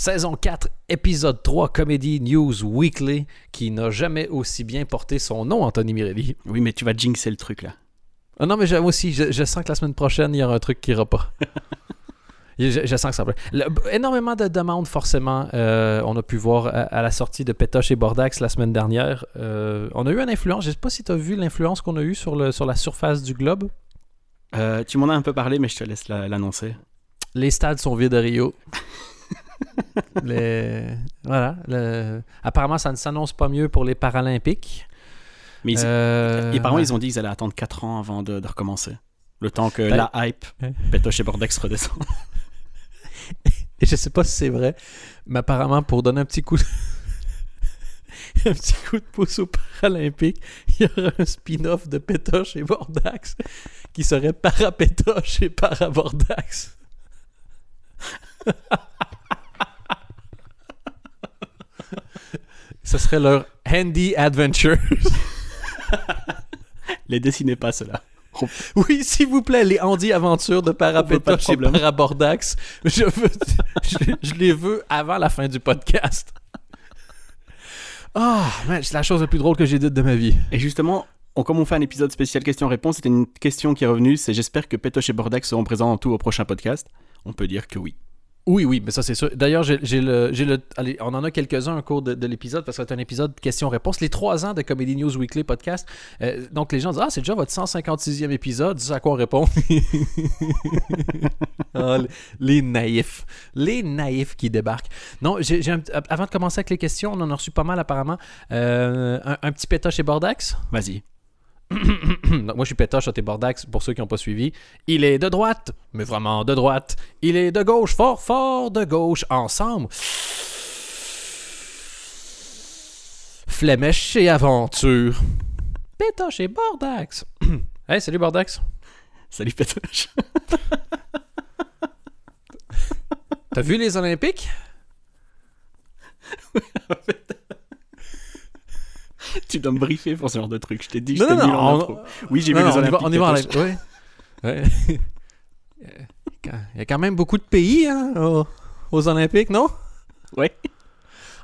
Saison 4, épisode 3, Comedy News Weekly, qui n'a jamais aussi bien porté son nom, Anthony Mirelli. Oui, mais tu vas jinxer le truc là. Ah non, mais j'aime aussi, je, je sens que la semaine prochaine, il y aura un truc qui ira pas. je, je sens que ça va. Énormément de demandes, forcément. Euh, on a pu voir à, à la sortie de Pétoche et Bordax la semaine dernière. Euh, on a eu une influence. Je sais pas si tu as vu l'influence qu'on a eue sur, le, sur la surface du globe. Euh, tu m'en as un peu parlé, mais je te laisse la- l'annoncer. Les stades sont vides à Rio. Les- Voilà. le- Apparemment, ça ne s'annonce pas mieux pour les Paralympiques. Mais ils, Euh, apparemment, ils ont dit qu'ils allaient attendre 4 ans avant de, de recommencer. Le temps que Ben- la hype, Ouais. Petoche et Bordex redescendent. Et je sais pas si c'est vrai, mais apparemment, pour donner un petit coup de... un petit coup de pouce aux Paralympiques, il y aura un spin-off de Pétoche et Bordax qui serait Parapétoche et Parabordax. Ce serait leur Handy Adventures. Les dessinez pas, ceux-là. Oui, s'il vous plaît, les Handy Aventures de Parapétoche et. Parabordax. Je, veux, je, je les veux avant la fin du podcast. Ah, man, c'est la chose la plus drôle que j'ai dite de ma vie. Et justement, on, comme on fait un épisode spécial questions-réponses, c'était une question qui est revenue. C'est j'espère que Petoche et Bordex seront présents en tout au prochain podcast. On peut dire que oui. Oui, oui, mais ça c'est sûr. D'ailleurs, on en a quelques-uns au cours de, de l'épisode parce que c'est un épisode questions-réponses. Les trois ans de Comedy News Weekly podcast. Euh, donc les gens disent Ah, c'est déjà votre 156e épisode. À quoi on répond Ah, les- naïfs. Les naïfs qui débarquent. Non, avant de commencer avec les questions, on en a reçu pas mal apparemment. Euh, un, un petit pétoche chez Bordax? Vas-y. Donc, moi, je suis pétoche tes Bordax, pour ceux qui n'ont pas suivi. Il est de droite, mais vraiment de droite. Il est de gauche, fort, fort de gauche, ensemble. Flemèche et aventure. Pétoche et Bordax. hey, salut Bordax. Salut Petoche. T'as vu les Olympiques? tu dois me briefer pour ce genre de truc. Je t'ai dit non, nul non, en on-. Oui, j'ai vu les on Olympiques. on y va live. Ouais. Ouais. Il y a quand même beaucoup de pays hein, aux, aux Olympiques, non? Ouais.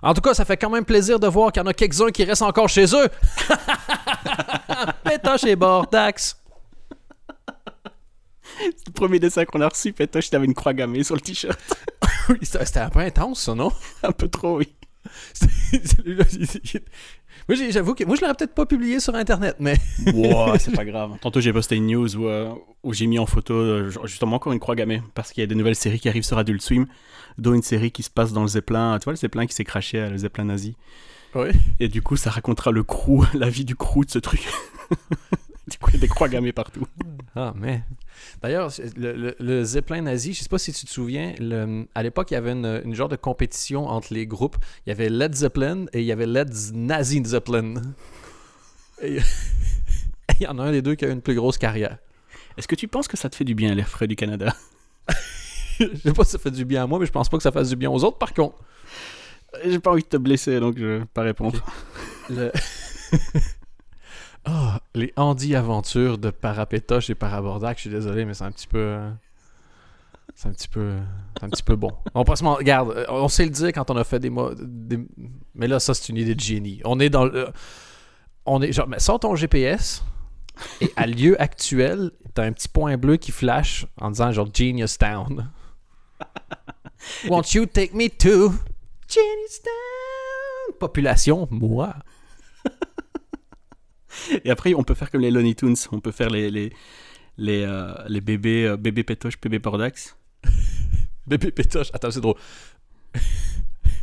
En tout cas, ça fait quand même plaisir de voir qu'il y en a quelques-uns qui restent encore chez eux. Pétoche et Bordax. C'est le premier dessin qu'on a reçu. Petoche, t'avais une croix gammée sur le t-shirt. Oui, c'était un peu intense, ça, non? un peu trop, oui. Moi, j'avoue que moi, je l'aurais peut-être pas publié sur Internet, mais Wow, c'est pas grave. Tantôt, j'ai posté une news où, euh, où j'ai mis en photo euh, justement encore une croix gammée parce qu'il y a des nouvelles séries qui arrivent sur Adult Swim, dont une série qui se passe dans le Zeppelin. Tu vois, le Zeppelin qui s'est craché à le Zeppelin nazi. oui. Et du coup, ça racontera le crew, la vie du crew de ce truc. du coup, il y a des croix gammées partout. Ah, mais. D'ailleurs, le, le- le Zeppelin nazi, je sais pas si tu te souviens, le- à l'époque, il y avait une, une genre de compétition entre les groupes. Il y avait Led Zeppelin et il y avait Led Nazi Zeppelin. Et il y en a un des deux qui a une plus grosse carrière. Est-ce que tu penses que ça te fait du bien, l'air frais du Canada? Je sais pas si ça fait du bien à moi, mais je pense pas que ça fasse du bien aux autres, par contre. J'ai pas envie de te blesser, donc je vais pas répondre. Le- Ah, les Andy Aventures de Parapétoche et Parabordac, je suis désolé, mais c'est un petit peu. euh, C'est un petit peu. C'est un petit peu bon. On passe, regarde, euh, on sait le dire quand on a fait des, des- Mais là, ça, c'est une idée de génie. On est dans le. On est. Genre, mais sors ton GPS et à lieu actuel, t'as un petit point bleu qui flash en disant genre Genius Town. Won't you take me to Genius Town? Population, moi. Et après, on peut faire comme les Looney Tunes. On peut faire les, les, les, euh, les bébés, euh, bébés Petoche, bébé Pordax. Bébé pétoche. Attends, c'est drôle.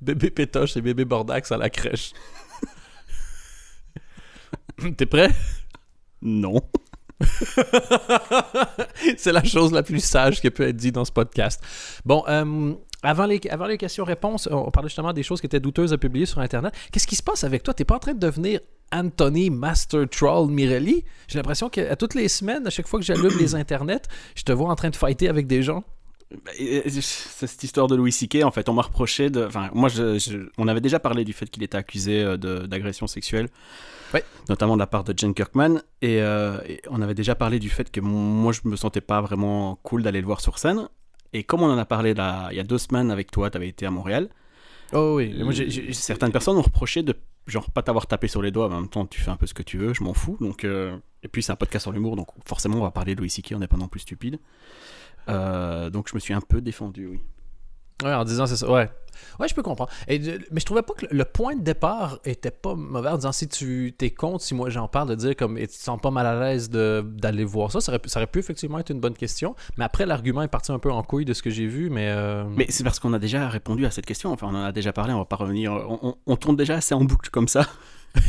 bébé pétoche et bébé bordax à la crèche. T'es prêt? Non. c'est la chose la plus sage qui peut être dit dans ce podcast. Bon, euh, avant les, avant les questions-réponses, on parlait justement des choses qui étaient douteuses à publier sur Internet. Qu'est-ce qui se passe avec toi? T'es pas en train de devenir Anthony Master Troll Mirelli? J'ai l'impression qu'à toutes les semaines, à chaque fois que j'allume les Internets, je te vois en train de fighter avec des gens. Et C'est cette histoire de Louis C.K. En fait, on m'a reproché de. Enfin, moi, je, je- on avait déjà parlé du fait qu'il était accusé euh, d'agression sexuelle. Ouais. Notamment de la part de Jen Kirkman. Et, euh, et on avait déjà parlé du fait que moi, je me sentais pas vraiment cool d'aller le voir sur scène. Et comme on en a parlé là, il y a deux semaines avec toi, tu avais été à Montréal. Oh oui, moi, Certaines personnes ont reproché de genre pas t'avoir tapé sur les doigts, mais en même temps tu fais un peu ce que tu veux, je m'en fous. Donc, euh, Et puis c'est un podcast sur l'humour, donc forcément on va parler de Louis C.K., on n'est pas non plus stupide. Euh, donc je me suis un peu défendu, oui. Ouais, en disant c'est ça. Ouais. Ouais, je peux comprendre. Et, de- mais je trouvais pas que le, point de départ était pas mauvais en disant si tu t'es contre, si moi j'en parle, de dire comme et tu te sens pas mal à l'aise d'aller voir ça. Ça aurait, pu- ça aurait pu effectivement être une bonne question. Mais après, l'argument est parti un peu en couille de ce que j'ai vu. Mais. euh, Mais c'est parce qu'on a déjà répondu à cette question, enfin on en a déjà parlé, on va pas revenir. On, on- on tourne déjà assez en boucle comme ça Tu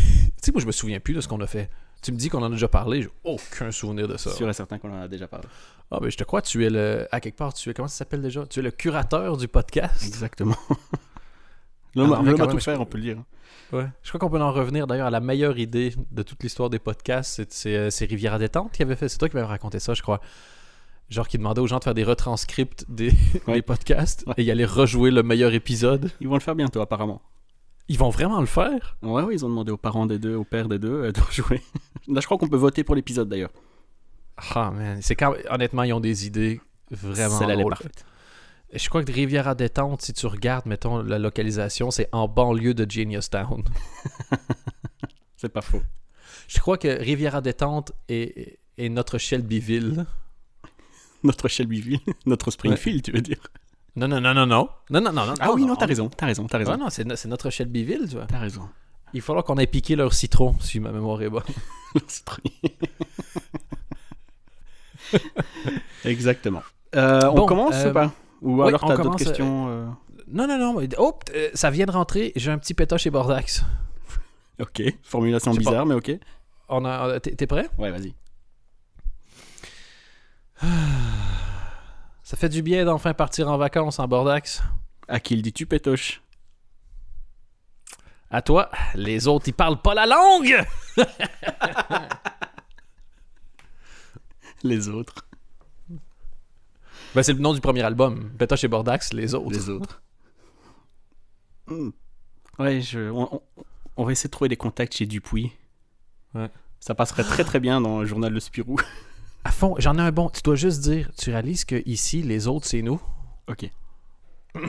sais, moi je me souviens plus de ce qu'on a fait. Tu me dis qu'on en a déjà parlé, j'ai aucun souvenir de ça. sûr et certain qu'on en a déjà parlé. Ah, ben je te crois, tu es le. À quelque part, tu es. Comment ça s'appelle déjà? Tu es le curateur du podcast? Exactement. Ah L'homme non, mais l'homme quand a même, tout je- faire, on peut le dire. Ouais. Je crois qu'on peut en revenir d'ailleurs à la meilleure idée de toute l'histoire des podcasts. C'est- C'est euh, c'est Rivière à détente qui avait fait. C'est toi qui m'avais raconté ça, je crois. Genre qui demandait aux gens de faire des retranscripts des, Ouais. des podcasts Ouais. et ils allaient rejouer le meilleur épisode. Ils vont le faire bientôt apparemment. Ils vont vraiment le faire? Ouais, ouais, ils ont demandé aux parents des deux, au père des deux euh, de jouer. Là, je crois qu'on peut voter pour l'épisode d'ailleurs. Ah, oh, man. C'est. Honnêtement, ils ont des idées vraiment. Celle-là, est parfaite. Je crois que de Rivière à Détente, si tu regardes, mettons, la localisation, c'est en banlieue de Genius Town. c'est pas faux. Je crois que Rivière à Détente est, notre Shelbyville. Notre Shelbyville Notre Springfield, tu veux dire Non, non, non, non, non. Non, non, non, non. Ah oui, non, t'as raison, t'as raison, t'as raison. Non, non, c'est, c'est notre Shelbyville, tu vois. T'as raison. Il falloir qu'on ait piqué leur citron, si ma mémoire est bonne. Exactement. Euh, on commence euh, ou pas? Ou alors t'as d'autres questions euh, Non, non, non. Oh, euh, ça vient de rentrer. J'ai un petit pétoche chez Bordax. Ok, formulation pas. bizarre, mais ok. On a... T'es t'es prêt? Ouais, vas-y. Ça fait du bien d'enfin partir en vacances en Bordax. À qui le dis-tu, Pétoche? À toi, les autres, ils parlent pas la langue! Les autres. Ben, c'est le nom du premier album. Pétoche et Bordax, les autres. Les autres. Hmm. Ouais, je, on, on- on va essayer de trouver des contacts chez Dupuis. Ouais. Ça passerait très très bien dans le journal Le Spirou. À fond, j'en ai un bon. Tu dois juste dire, tu réalises que ici, les autres, c'est nous. ok.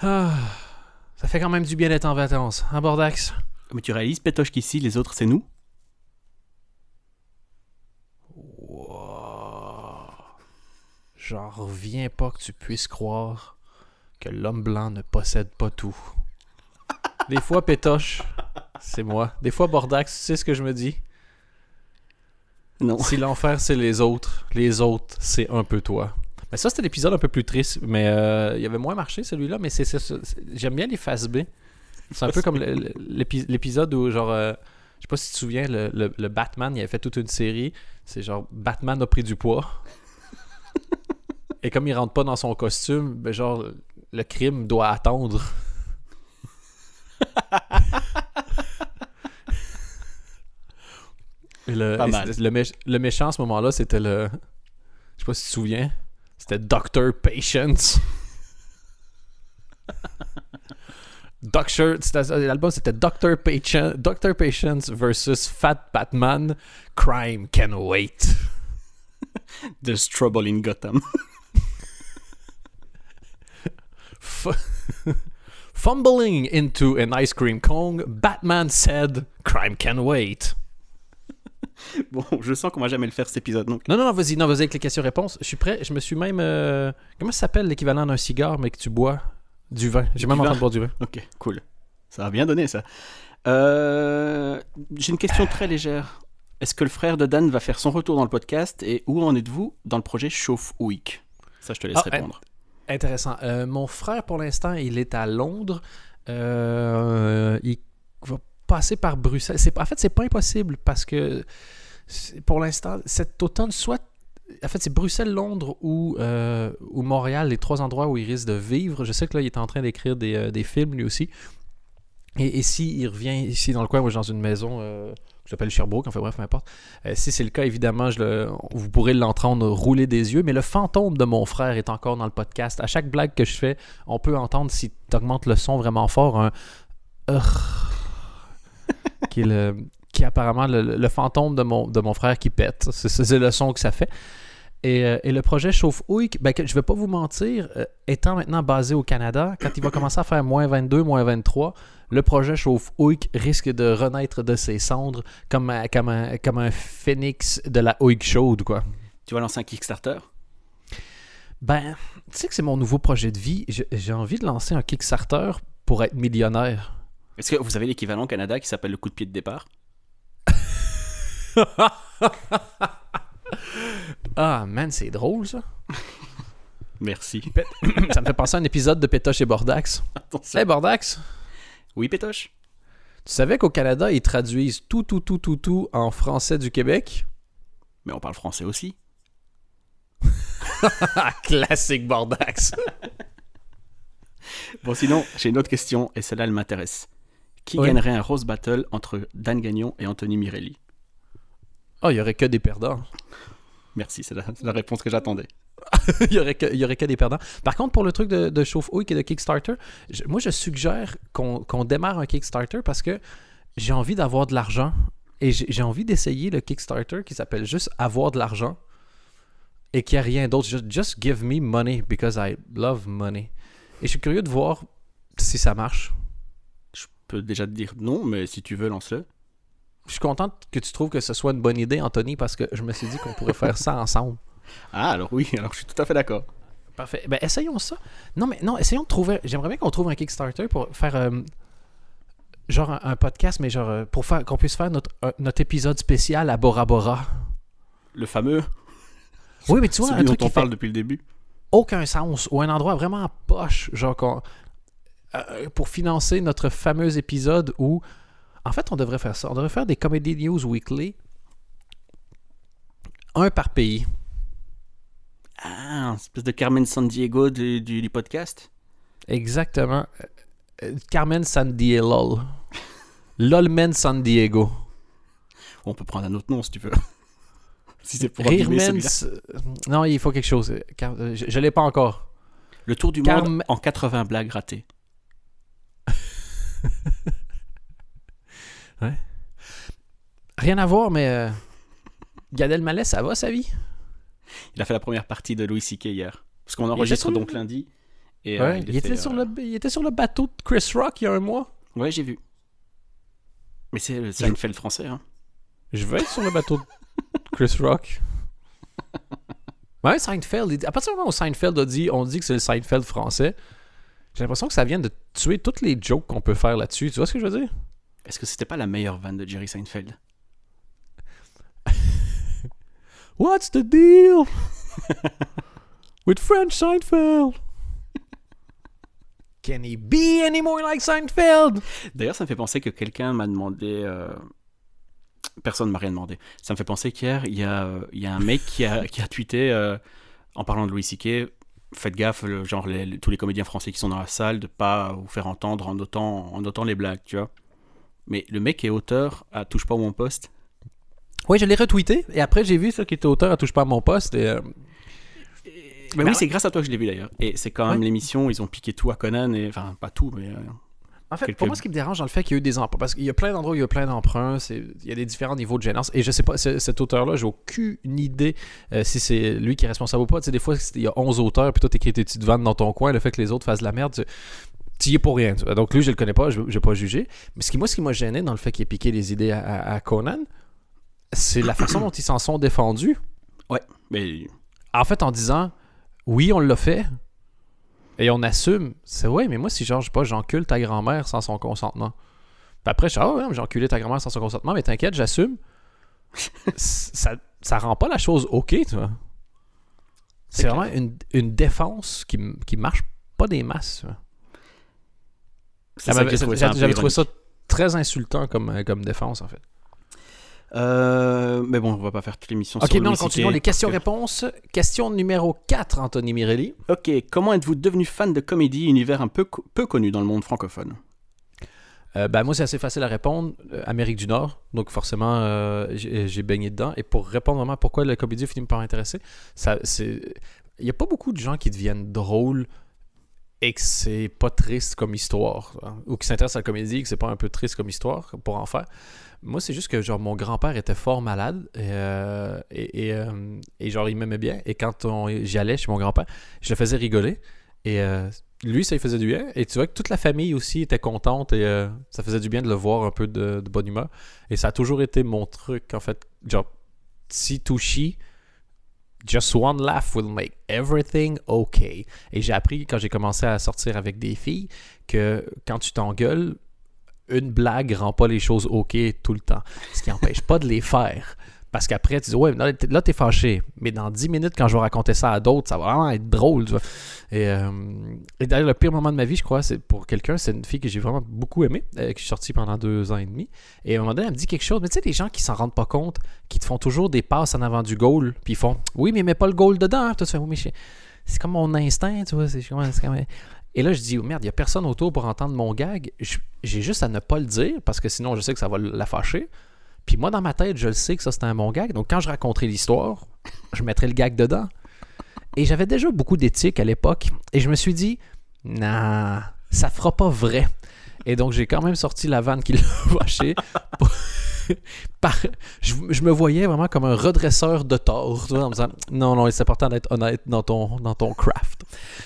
Ah, ça fait quand même du bien d'être en vacances, en Bordax? Mais tu réalises, Pétoche, qu'ici, les autres, c'est nous? Wow. J'en reviens pas que tu puisses croire que l'homme blanc ne possède pas tout. Des fois, Pétoche, c'est moi. Des fois, Bordax, tu sais ce que je me dis? Non. Si l'enfer, c'est les autres, les autres, c'est un peu toi. Mais ça, c'était l'épisode un peu plus triste. Mais euh, il avait moins marché, celui-là. Mais c'est, j'aime bien les phases B. C'est un peu comme l'épisode où, genre, euh, je sais pas si tu te souviens, le, le- le Batman, il avait fait toute une série. C'est genre, Batman a pris du poids. Et comme il rentre pas dans son costume, ben genre, le crime doit attendre. Et le, mé- le méchant à ce moment-là, c'était le. Je sais pas si tu te souviens. C'était Dr. Patience. Uh, doctor, l'album c'était Dr. Patience, Dr. Patience versus Fat Batman. Crime can wait. There's trouble in Gotham. Fumbling into an ice cream cone, Batman said, "Crime can wait." bon, je sens qu'on va jamais le faire cet épisode, donc. Non, non, non, vas-y, non, vas-y avec les questions-réponses. Je suis prêt. Je me suis même. euh, Comment ça s'appelle l'équivalent d'un cigare, mais que tu bois Du vin? J'ai même entendu boire du vin. Ok, cool. Ça a bien donné, ça. Euh, J'ai une question très légère. Est-ce que le frère de Dan va faire son retour dans le podcast et où en êtes-vous dans le projet Chauffe Week Ça, je te laisse Ah, répondre. Intéressant. Euh, mon frère, pour l'instant, il est à Londres. Il va passer par Bruxelles. En fait, c'est pas impossible parce que pour l'instant, cet automne, soit. En fait, c'est Bruxelles, Londres ou, euh, ou Montréal, les trois endroits où il risque de vivre. Je sais que là, il est en train d'écrire des, euh, films lui aussi. Et, et si il revient ici dans le coin, moi, dans une maison euh, qui Sherbrooke, enfin bref, peu importe. Euh, si c'est le cas, évidemment, vous pourrez l'entendre rouler des yeux, mais le fantôme de mon frère est encore dans le podcast. À chaque blague que je fais, on peut entendre, si tu augmentes le son vraiment fort, un qui est, le, qui est apparemment le, le fantôme de mon, de mon frère qui pète. C'est, le son que ça fait. Et, euh, et le projet Chauffe-Houille, ben, je vais pas vous mentir, euh, étant maintenant basé au Canada, quand il va commencer à faire moins 22, moins 23, le projet Chauffe-Houille risque de renaître de ses cendres comme un, comme un, comme un phénix de la houille chaude, quoi. Tu vas lancer un Kickstarter? Ben, tu sais que c'est mon nouveau projet de vie. J'ai envie de lancer un Kickstarter pour être millionnaire. Est-ce que vous avez l'équivalent au Canada qui s'appelle le coup de pied de départ Ah, man, c'est drôle, ça. Merci. ça me fait penser à un épisode de Pétoche et Bordax. Attention. Hey, Bordax, Oui, Pétoche tu savais qu'au Canada, ils traduisent tout, tout, tout, tout, tout en français du Québec? Mais on parle français aussi. Classique Bordax. Bon, sinon, j'ai une autre question, et celle-là, elle m'intéresse. Qui Oui. gagnerait un Rose Battle entre Dan Gagnon et Anthony Mirelli? Oh, il y aurait que des perdants. Merci, c'est la, réponse que j'attendais. il, y aurait que, il y aurait que des perdants. Par contre, pour le truc de, de chauffe-houille et de Kickstarter, je- moi, je suggère qu'on qu'on démarre un Kickstarter parce que j'ai envie d'avoir de l'argent et j'ai envie d'essayer le Kickstarter qui s'appelle juste avoir de l'argent et qu'il n'y a rien d'autre. Just, just give me money because I love money. Et je suis curieux de voir si ça marche. Peux déjà te dire non, mais si tu veux, lance-le. Je suis content que tu trouves que ce soit une bonne idée, Anthony, parce que je me suis dit qu'on pourrait faire ça ensemble. Ah, alors oui, alors je suis tout à fait d'accord. Parfait. Ben, essayons ça. Non, mais non, essayons de trouver. J'aimerais bien qu'on trouve un Kickstarter pour faire euh, genre un, un podcast, mais genre euh, pour faire qu'on puisse faire notre, un- notre épisode spécial à Bora Bora. Le fameux, Oui, mais tu vois, celui un dont truc on parle depuis le début. aucun sens ou un endroit vraiment poche, genre qu'on- euh, pour financer notre fameux épisode où. En fait, on devrait faire ça. On devrait faire des Comedy News Weekly. Un par pays. Ah, une espèce de Carmen San Diego du, du, du podcast. Exactement. Euh, euh, Carmen San Diego. Lolmen San Diego. On peut prendre un autre nom si tu veux. si c'est pour Rirmen. Non, il faut quelque chose. Je, je l'ai pas encore. Le tour du Carme- monde en 80 blagues ratées. Rien à voir, mais. Euh... Gad Elmaleh, ça va sa vie? Il a fait la première partie de Louis C.K. hier. Parce qu'on enregistre le- donc lundi. Et, euh, il, était sur euh, le, il était sur le bateau de Chris Rock il y a un mois. Ouais, j'ai vu. Mais c'est le Seinfeld français. Hein. Je vais être sur le bateau de Chris Rock. Ouais, Seinfeld. À partir du moment où Seinfeld a dit, on dit que c'est le Seinfeld français, j'ai l'impression que ça vient de tuer toutes les jokes qu'on peut faire là-dessus. Tu vois ce que je veux dire? Est-ce que c'était pas la meilleure vanne de Jerry Seinfeld? What's the deal with French Seinfeld? Can he be any more like Seinfeld? D'ailleurs, ça me fait penser que quelqu'un m'a demandé. euh, Personne m'a rien demandé. Ça me fait penser qu'hier, il y a, euh, il y a un mec qui a, qui a tweeté euh, en parlant de Louis C.K. Faites gaffe, le- genre les- les- tous les comédiens français qui sont dans la salle, de pas vous faire entendre en notant, en notant les blagues, tu vois. Mais le mec est auteur à Touche pas à mon poste. Oui, je l'ai retweeté et après j'ai vu ça qui était auteur à touche pas à mon poste et euh, Mais Bah oui, c'est grâce à toi que je l'ai vu d'ailleurs. Et c'est quand même Ouais. l'émission, ils ont piqué tout à Conan, et enfin, pas tout, mais. euh, En fait, Quelques- pour moi, ce qui me dérange dans le fait qu'il y a eu des emprunts, parce qu'il y a plein d'endroits où il y a plein d'emprunts, il y a des différents niveaux de gênance, et je sais pas, ce- cet auteur-là, j'ai aucune idée euh, si c'est lui qui est responsable ou pas. Tu sais, des fois, il y a 11 auteurs, puis toi, t'écris tes petites vannes dans ton coin, le fait que les autres fassent de la merde, tu tu y es pour rien. Donc lui, je le connais pas, je vais pas juger. Mais ce qui, moi, ce qui m'a gêné dans le fait qu'il ait piqué les idées à, à- à Conan, c'est la façon dont ils s'en sont défendus. Mais En fait, en disant, oui, on l'a fait, et on assume. C'est ouais, mais moi, si genre, je sais pas, j'encule ta grand-mère sans son consentement. Puis après, je dis, ah ouais, j'ai enculé ta grand-mère sans son consentement, mais t'inquiète, j'assume. ça, ça rend pas la chose ok, tu vois. C'est vraiment une, une défense qui, qui marche pas des masses. tu vois. J'avais trouvé ça très insultant comme, euh, comme défense, en fait. Euh, mais bon, on va pas faire toute l'émission Ok, sur non, Louis C.K. continuons les que- questions-réponses. Question numéro 4, Anthony Mirelli. Ok, comment êtes-vous devenu fan de comédie, univers un peu, peu connu dans le monde francophone? Euh, ben, moi, c'est assez facile à répondre. Euh, Amérique du Nord. Donc, forcément, euh, j'ai baigné dedans. Et pour répondre vraiment à pourquoi la comédie finit par m'intéresser, il n'y a pas beaucoup de gens qui deviennent drôles et que c'est pas triste comme histoire, hein, ou qui s'intéresse à la comédie, que c'est pas un peu triste comme histoire pour en faire. Moi, c'est juste que genre mon grand-père était fort malade et, euh, et, euh, et genre il m'aimait bien. Et quand j'y allais chez mon grand-père, je le faisais rigoler. Et euh, lui, ça lui faisait du bien. Et tu vois que toute la famille aussi était contente et ça faisait du bien de le voir un peu de, de bonne humeur. Et ça a toujours été mon truc, en fait. Genre, si touchy, just one laugh will make everything okay. Et j'ai appris quand j'ai commencé à sortir avec des filles que quand tu t'engueules, une blague rend pas les choses ok tout le temps. Ce qui n'empêche pas de les faire. Parce qu'après, tu dis, ouais, là, t'es- fâché. Mais dans 10 minutes, quand je vais raconter ça à d'autres, ça va vraiment être drôle. tu vois. Et, euh, et d'ailleurs, le pire moment de ma vie, je crois, c'est pour quelqu'un, c'est une fille que j'ai vraiment beaucoup aimée, euh, que je suis sorti pendant deux ans et demi. Et à un moment donné, elle me dit quelque chose. Mais tu sais, les gens qui s'en rendent pas compte, qui te font toujours des passes en avant du goal, puis ils font, oui, mais mets pas le goal dedans. oui, mais c'est comme mon instinct, tu vois. C'est c'est comme- Et là, je dis, oh, merde, il n'y a personne autour pour entendre mon gag. J'ai juste à ne pas le dire, parce que sinon, je sais que ça va la fâcher. Puis moi, dans ma tête, je le sais que ça, c'était un bon gag. Donc, quand je raconterai l'histoire, je mettrai le gag dedans. Et j'avais déjà beaucoup d'éthique à l'époque. Et je me suis dit, nah, ça fera pas vrai. Et donc, j'ai quand même sorti la vanne qui l'a pour- Par- je, me voyais vraiment comme un redresseur de tort, en me disant non, non, c'est important d'être honnête dans ton, dans ton craft.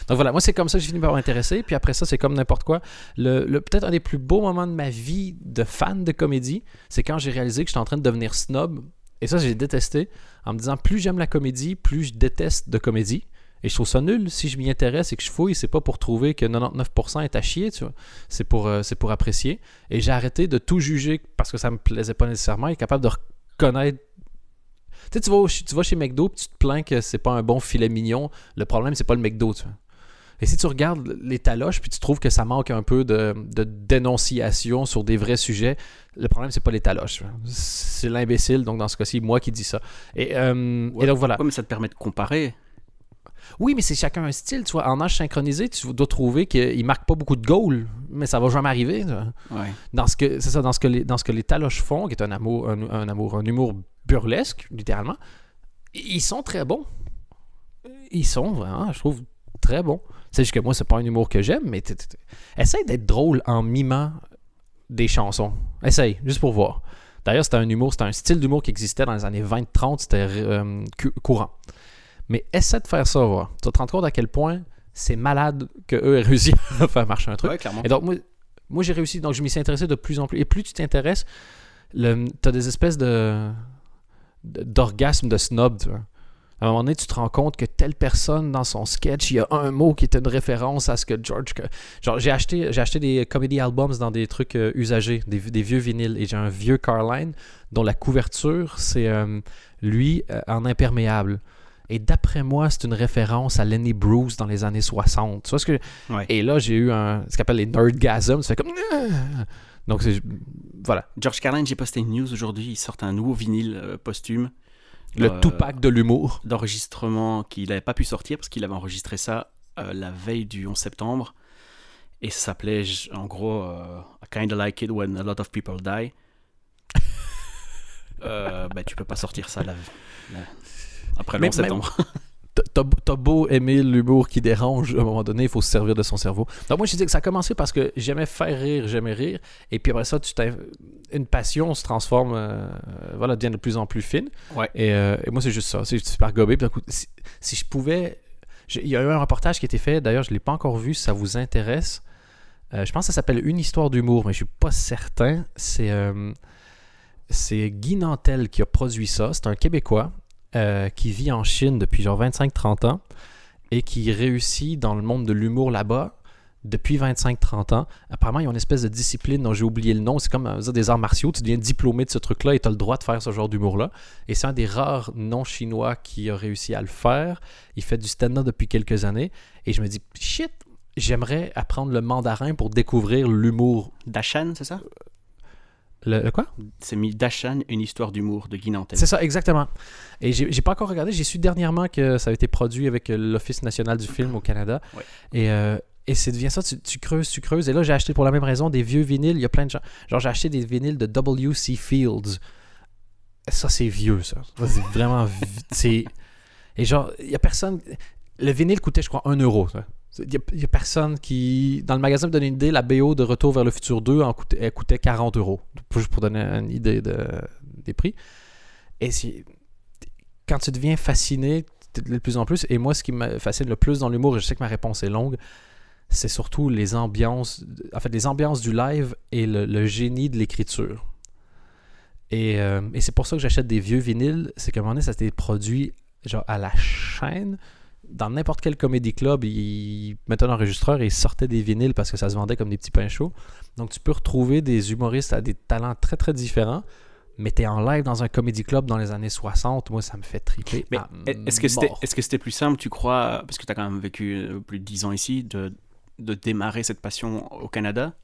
Donc voilà, moi, c'est comme ça que j'ai fini par m'intéresser. Puis après ça, c'est comme n'importe quoi. Le- Peut-être un des plus beaux moments de ma vie de fan de comédie, c'est quand j'ai réalisé que j'étais en train de devenir snob. Et ça, j'ai détesté en me disant plus j'aime la comédie, plus je déteste de comédie. Et je trouve ça nul. Si je m'y intéresse et que je fouille, c'est pas pour trouver que 99% est à chier, tu vois. C'est pour, euh, c'est pour apprécier. Et j'ai arrêté de tout juger parce que ça me plaisait pas nécessairement et capable de reconnaître. Tu sais, tu vas, au- tu vas chez McDo puis tu te plains que c'est pas un bon filet mignon. Le problème, c'est pas le McDo, tu vois. Et si tu regardes les taloches puis tu trouves que ça manque un peu de, de dénonciation sur des vrais sujets, le problème, c'est pas les taloches. C'est l'imbécile, donc dans ce cas-ci, moi qui dis ça. Et, euh, et donc voilà. Ouais, mais ça te permet de comparer. Oui, mais c'est chacun un style, tu vois. En âge synchronisé, tu dois trouver qu'il marque pas beaucoup de goals, mais ça va jamais arriver. Ouais. Dans ce que c'est ça, dans ce que les, dans ce que les taloches font, qui est un amour, un, un amour, un humour burlesque, littéralement, ils sont très bons. Ils sont vraiment, je trouve, très bons. C'est juste que moi, c'est pas un humour que j'aime, mais essaye d'être drôle en mimant des chansons. Essaye, juste pour voir. D'ailleurs, c'était un humour, c'était un style d'humour qui existait dans les années 20-30, c'était euh, courant. Mais essaie de faire ça, voir. Tu vas te rendre compte à quel point c'est malade qu'eux aient réussi à faire marcher un truc. Ouais, clairement. Et donc, moi, moi j'ai réussi. Donc, je m'y suis intéressé de plus en plus. Et plus tu t'intéresses, tu as des espèces de de- d'orgasme de snob, tu vois. À un moment donné, tu te rends compte que telle personne dans son sketch, il y a un mot qui est une référence à ce que George. que- Genre, j'ai acheté, j'ai acheté des comedy albums dans des trucs euh, usagés, des, des vieux vinyles. Et j'ai un vieux Carline dont la couverture, c'est euh, lui euh, en imperméable. Et d'après moi, c'est une référence à Lenny Bruce dans les années 60. Tu vois ce que. Ouais. Et là, j'ai eu un, ce qu'on appelle les nerdgasms. Ça fait comme. Donc, c'est. Voilà. George Carlin, j'ai posté une news aujourd'hui. Ils sortent un nouveau vinyle euh, posthume. Le Euh, Tupac de l'humour. d'enregistrement qu'il n'avait pas pu sortir parce qu'il avait enregistré ça euh, la veille du 11 septembre. Et ça s'appelait en gros euh, I kinda like it when a lot of people die. bah, tu peux pas sortir ça la- la- après le Mais- 11 septembre. T'as- beau aimer l'humour qui dérange, à un moment donné, il faut se servir de son cerveau. Donc moi, je dis que ça a commencé parce que j'aimais faire rire, j'aimais rire. Et puis après ça, tu une passion se transforme, euh, voilà, devient de plus en plus fine. Ouais. Et, euh, et moi, c'est juste ça. C'est super gobé. Puis d'un coup, si, si je pouvais... Il y a eu un reportage qui a été fait, d'ailleurs, je ne l'ai pas encore vu, si ça vous intéresse? Euh, je pense que ça s'appelle Une histoire d'humour, mais je suis pas certain. C'est euh, c'est Guy Nantel qui a produit ça. C'est un Québécois euh, qui vit en Chine depuis genre 25-30 ans et qui réussit dans le monde de l'humour là-bas depuis 25-30 ans. Apparemment, ils ont une espèce de discipline dont j'ai oublié le nom. C'est comme euh, des arts martiaux. Tu deviens diplômé de ce truc-là et tu as le droit de faire ce genre d'humour-là. Et c'est un des rares non-chinois qui a réussi à le faire. Il fait du stand-up depuis quelques années. Et je me dis, shit, j'aimerais apprendre le mandarin pour découvrir l'humour. Dashan, c'est ça? Le, le quoi? C'est mis Dashan, une histoire d'humour de Guy Nantel. C'est ça, exactement. Et j'ai pas encore regardé. J'ai su dernièrement que ça a été produit avec euh, l'Office national du film au Canada. Et, euh, et c'est devient ça, tu, tu creuses, tu creuses. Et là, j'ai acheté pour la même raison des vieux vinyles. Il y a plein de gens. Genre, j'ai acheté des vinyles de W.C. Fields. Ça, c'est vieux, ça. Ça, C'est vraiment. c'est... Et genre, il y a personne. Le vinyle coûtait, je crois, 1 euro. ça. Il n'y a, personne qui. Dans le magasin, me donner une idée, la BO de Retour vers le futur 2 en coûtait, elle coûtait 40 euros. Juste pour donner une idée de, des prix. Et si, quand tu deviens fasciné de plus en plus, et moi, ce qui me fascine le plus dans l'humour, et je sais que ma réponse est longue, c'est surtout les ambiances, en fait, les ambiances du live et le, génie de l'écriture. Et, euh, et c'est pour ça que j'achète des vieux vinyles, c'est qu'à un moment donné, ça s'était produit genre à la chaîne. Dans n'importe quel comédie club, ils mettaient un enregistreur et ils sortaient des vinyles parce que ça se vendait comme des petits pains chauds. Donc tu peux retrouver des humoristes à des talents très très différents mais t'es en live dans un comédie club dans les années 60, moi ça me fait triper. Mais est-ce que c'était est-ce que c'était plus simple, tu crois, parce que tu as quand même vécu euh, plus de 10 ans ici, de, de démarrer cette passion au Canada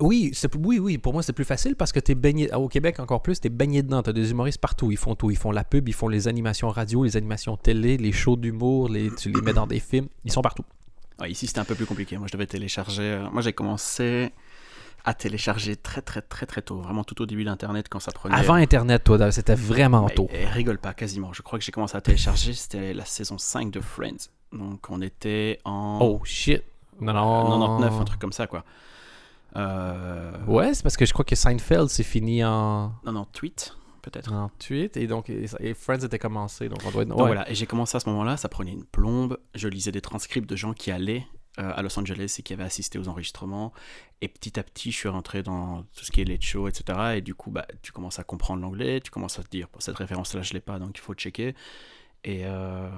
oui, oui, oui, pour moi c'est plus facile parce que tu es baigné, au Québec encore plus, tu es baigné dedans, tu as des humoristes partout, ils font tout, ils font la pub, ils font les animations radio, les animations télé, les shows d'humour, les, tu les mets dans des films, ils sont partout. ici c'était un peu plus compliqué, moi je devais télécharger, euh, moi j'ai commencé à télécharger très très très très tôt, vraiment tout au début d'Internet quand ça prenait. Avant Internet, toi, c'était vraiment tôt. Et, rigole pas, quasiment. Je crois que j'ai commencé à télécharger, c'était la saison 5 de Friends. Donc on était en. Oh shit! Non, non. 99, un truc comme ça, quoi. Euh... Ouais, c'est parce que je crois que Seinfeld c'est fini en. Non, non, tweet peut-être. En tweet, et donc et, Friends était commencé, donc on doit être... voilà, et j'ai commencé à ce moment-là, ça prenait une plombe, je lisais des transcripts de gens qui allaient euh, à Los Angeles et qui avait assisté aux enregistrements. Et petit à petit, je suis rentré dans tout ce qui est late show, etc. Et du coup, bah, tu commences à comprendre l'anglais, tu commences à te dire, pour cette référence-là, je l'ai pas, donc il faut checker. Et euh,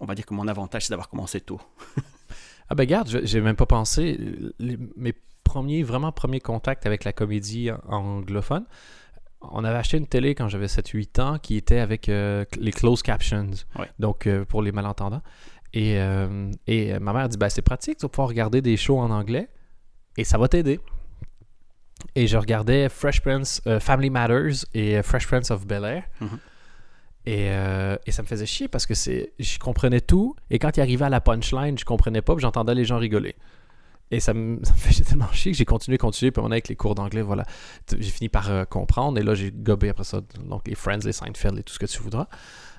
on va dire que mon avantage, c'est d'avoir commencé tôt. ah ben garde, j'ai même pas pensé. mes premiers, vraiment premiers contacts avec la comédie anglophone, on avait acheté une télé quand j'avais 7-8 ans qui était avec euh, les closed captions, donc pour les malentendants. Et, euh, et ma mère dit ben, c'est pratique, tu vas pouvoir regarder des shows en anglais et ça va t'aider. Et je regardais Fresh Prince, euh, Family Matters et euh, Fresh Prince of Bel Air. Mhm. et, et, ça me faisait chier parce que c'est, je comprenais tout. Et quand il arrivait à la punchline, je comprenais pas, j'entendais les gens rigoler. Et ça me, ça me faisait tellement chier que j'ai continué, continué. Puis on avec les cours d'anglais, voilà. J'ai fini par comprendre. Et là, j'ai gobé après ça. Donc les Friends, les Seinfeld et tout ce que tu voudras.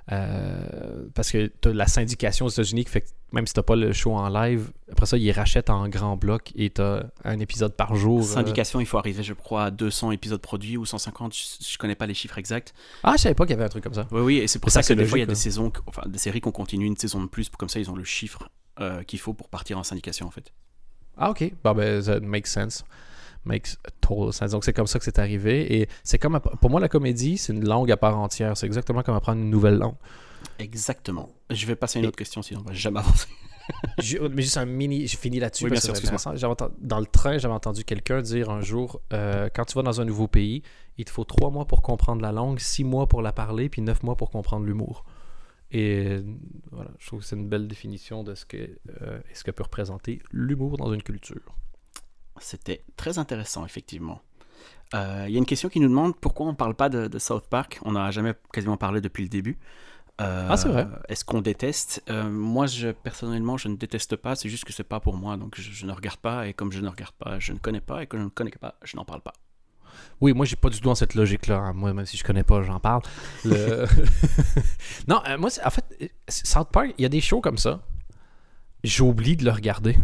Euh, parce que tu as la syndication aux États-Unis qui fait que même si tu pas le show en live, après ça, ils rachètent en grand bloc et tu as un épisode par jour. Euh. Syndication, il faut arriver, je crois, à 200 épisodes produits ou 150, je, connais pas les chiffres exacts. Ah, je savais pas qu'il y avait un truc comme ça. Oui, oui, et c'est pour ça, que des fois, il y a des saisons, enfin, des séries qu'on continue une saison de plus, comme ça, ils ont le chiffre euh, qu'il faut pour partir en syndication, en fait. Ah, ok. Ben, ça makes sense makes total sense. Donc c'est comme ça que c'est arrivé. Et c'est comme pour moi la comédie, c'est une langue à part entière. C'est exactement comme apprendre une nouvelle langue. Exactement. Je vais passer à une autre question, sinon on va jamais avancer. mais juste un mini, j'ai fini là-dessus. Oui, bien sûr, Dans le train, j'avais entendu quelqu'un dire un jour euh, quand tu vas dans un nouveau pays, il te faut trois mois pour comprendre la langue, six mois pour la parler, puis neuf mois pour comprendre l'humour. Et voilà, je trouve que c'est une belle définition de ce que, euh, ce que peut représenter l'humour dans une culture. C'était très intéressant, effectivement. Euh, il y a une question qui nous demande pourquoi on ne parle pas de, South Park? On n'a jamais quasiment parlé depuis le début. Euh, ah, c'est vrai. Est-ce qu'on déteste? Euh, Moi, je, personnellement, je ne déteste pas. C'est juste que c'est pas pour moi. Donc, je, ne regarde pas. Et comme je ne regarde pas, je ne connais pas. Et que je ne connais pas, je n'en parle pas. Oui, moi, j'ai pas du tout dans cette logique-là. Hein. Moi, même si je connais pas, j'en parle. non, moi, en fait, South Park, il y a des shows comme ça. J'oublie de le regarder.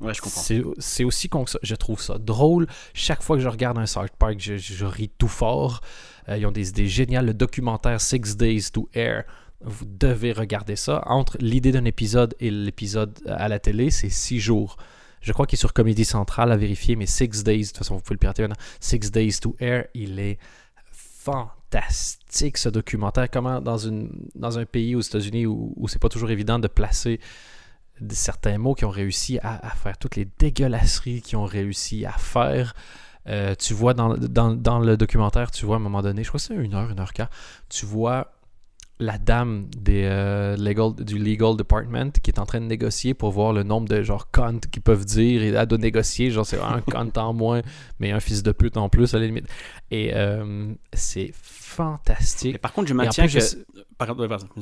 Ouais, je comprends. C'est aussi con que ça. Je trouve ça drôle. Chaque fois que je regarde un South Park, je, ris tout fort. Euh, ils ont des idées géniales. Le documentaire Six Days to Air, vous devez regarder ça. Entre l'idée d'un épisode et l'épisode à la télé, c'est six jours. Je crois qu'il est sur Comédie Centrale à vérifier, mais Six Days, de toute façon, vous pouvez le pirater maintenant. Six Days to Air, il est fantastique ce documentaire. Comment dans, une, dans un pays aux États-Unis où, où c'est pas toujours évident de placer certains mots qui ont réussi à, faire toutes les dégueulasseries qu'ils ont réussi à faire. Euh, tu vois dans, le documentaire, tu vois à un moment donné, je crois que c'est une heure, une heure quart, tu vois la dame des, euh, legal, du legal department qui est en train de négocier pour voir le nombre de genre qu'ils peuvent dire et elle doit négocier genre c'est un con en moins mais un fils de pute en plus à la limite et euh, c'est fantastique par contre je maintiens que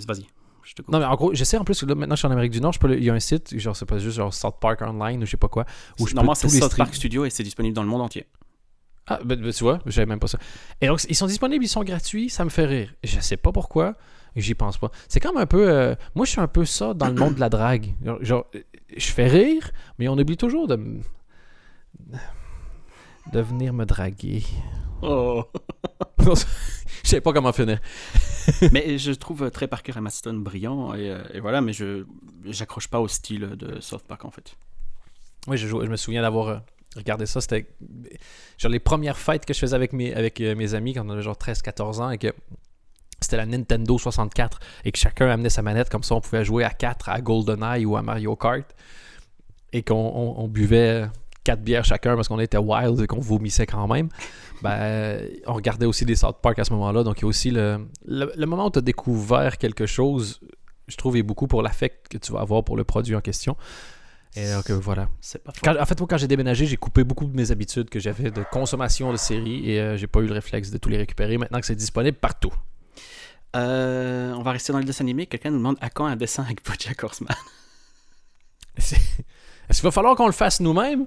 vas-y non, mais en gros, je sais en plus que là, maintenant je suis en Amérique du Nord, je il y a un site, genre, c'est pas juste genre South Park Online ou je sais pas quoi. Où je Normalement, c'est South Park Studio et c'est disponible dans le monde entier. Ah, ben, ben, tu vois, j'avais même pas ça. Et donc, ils sont disponibles, ils sont gratuits, ça me fait rire. Je sais pas pourquoi, j'y pense pas. C'est comme un peu. euh, moi, je suis un peu ça dans le monde de la drague. Genre, euh, je fais rire, mais on oublie toujours de. me- de venir me draguer. Oh. Je sais pas comment finir. mais je trouve Trey Parker et brillants, et, euh, et voilà, mais je j'accroche pas au style de South Park en fait. Oui, je, je me souviens d'avoir regardé ça. C'était genre les premières fêtes que je faisais avec mes, avec, mes amis quand on avait genre 13-14 ans et que c'était la Nintendo 64 et que chacun amenait sa manette. Comme ça, on pouvait jouer à 4 à GoldenEye ou à Mario Kart et qu'on on- on buvait 4 bières chacun parce qu'on était wild et qu'on vomissait quand même. Ben, on regardait aussi des South Park à ce moment-là. Donc, il y a aussi le, le, le moment où tu as découvert quelque chose, je trouve, est beaucoup pour l'affect que tu vas avoir pour le produit en question. Et donc, euh, voilà. Pas. Quand- en fait, moi, quand j'ai déménagé, j'ai coupé beaucoup de mes habitudes que j'avais de consommation de séries et euh, j'ai pas eu le réflexe de tous les récupérer maintenant que c'est disponible partout. Euh, on va rester dans le dessin animé. Quelqu'un nous demande à quand un dessin avec BoJack Horseman? Est-ce qu'il va falloir qu'on le fasse nous-mêmes?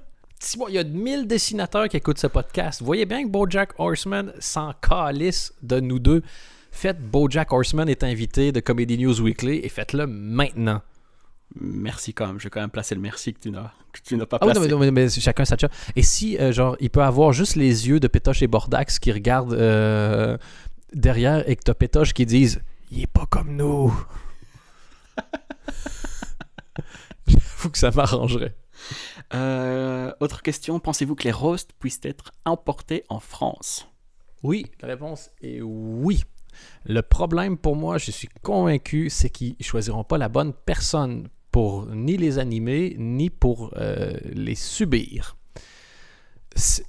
Il y a 1000 dessinateurs qui écoutent ce podcast. Vous voyez bien que Bojack Horseman s'en calisse de nous deux. Faites Bojack Horseman est invité de Comedy News Weekly et faites-le maintenant. Merci quand même. Je vais quand même placer le merci que tu n'as que tu n'as pas Ah oui, non, placé. mais, non, mais- chacun sa. Et si, euh, genre, il peut avoir juste les yeux de Pétoche et Bordax qui regardent euh, derrière et que t'as Pétoche qui disent Il est pas comme nous. J'avoue que ça m'arrangerait. Euh, autre question. Pensez-vous que les roasts puissent être importés en France? Oui, la réponse est oui. Le problème pour moi, je suis convaincu, c'est qu'ils choisiront pas la bonne personne pour ni les animer, ni pour euh, les subir. Ça-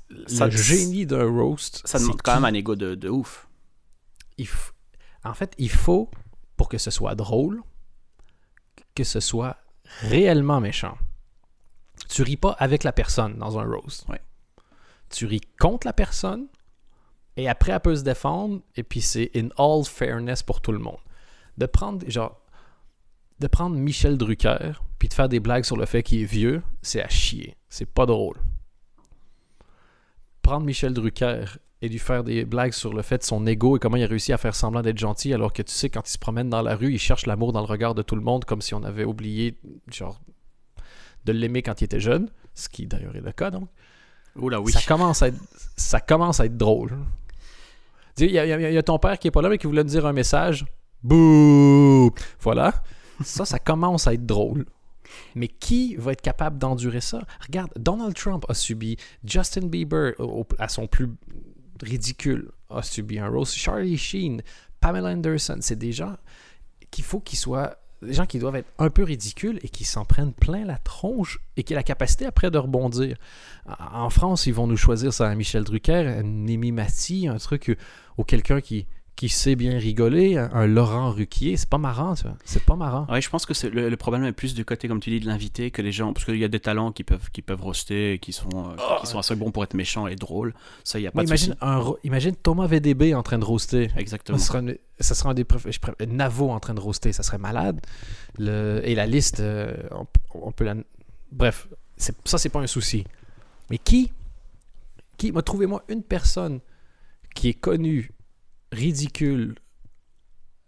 le génie d'un roast, Ça demande quand qui- même un ego de, de ouf. Il f- en fait, il faut, pour que ce soit drôle, que ce soit réellement méchant. Tu ris pas avec la personne dans un roast. Ouais. Tu ris contre la personne, et après, elle peut se défendre, et puis c'est in all fairness pour tout le monde. De prendre, genre, de prendre Michel Drucker, puis de faire des blagues sur le fait qu'il est vieux, c'est à chier. C'est pas drôle. Prendre Michel Drucker et lui faire des blagues sur le fait de son ego et comment il a réussi à faire semblant d'être gentil alors que tu sais quand il se promène dans la rue il cherche l'amour dans le regard de tout le monde comme si on avait oublié genre de l'aimer quand il était jeune ce qui d'ailleurs est le cas donc. Oula, oui. ça commence à être ça commence à être drôle. Y a il y a ton père qui est pas là mais qui voulait me dire un message. Bouh! Voilà. Ça ça commence à être drôle mais qui va être capable d'endurer ça? Regarde Donald Trump a subi Justin Bieber à son plus ridicule a subi un roast Charlie Sheen Pamela Anderson c'est des gens qu'il faut qu'ils soient des gens qui doivent être un peu ridicules et qui s'en prennent plein la tronche et qui ont la capacité après de rebondir. En France, ils vont nous choisir ça, Michel Drucker, Némi Mathie, un truc euh, ou quelqu'un qui, qui sait bien rigoler, un, un Laurent Ruquier. C'est pas marrant, ça. C'est pas marrant. Ouais, je pense que c'est le, le problème est plus du côté, comme tu dis, de l'invité que les gens. Parce qu'il y a des talents qui peuvent, qui peuvent roaster, et qui sont, euh, qui sont assez bons pour être méchants et drôles. Ça, il n'y a pas Moi, de imagine, un, imagine Thomas VDB en train de roaster. Exactement. Ça serait, ça serait un des je Navo en train de roaster, ça serait malade. Le, et la liste, euh, on, on peut la. Bref, ça, c'est pas un souci. Mais qui Qui m'a Trouvez-moi une personne qui est connue, ridicule,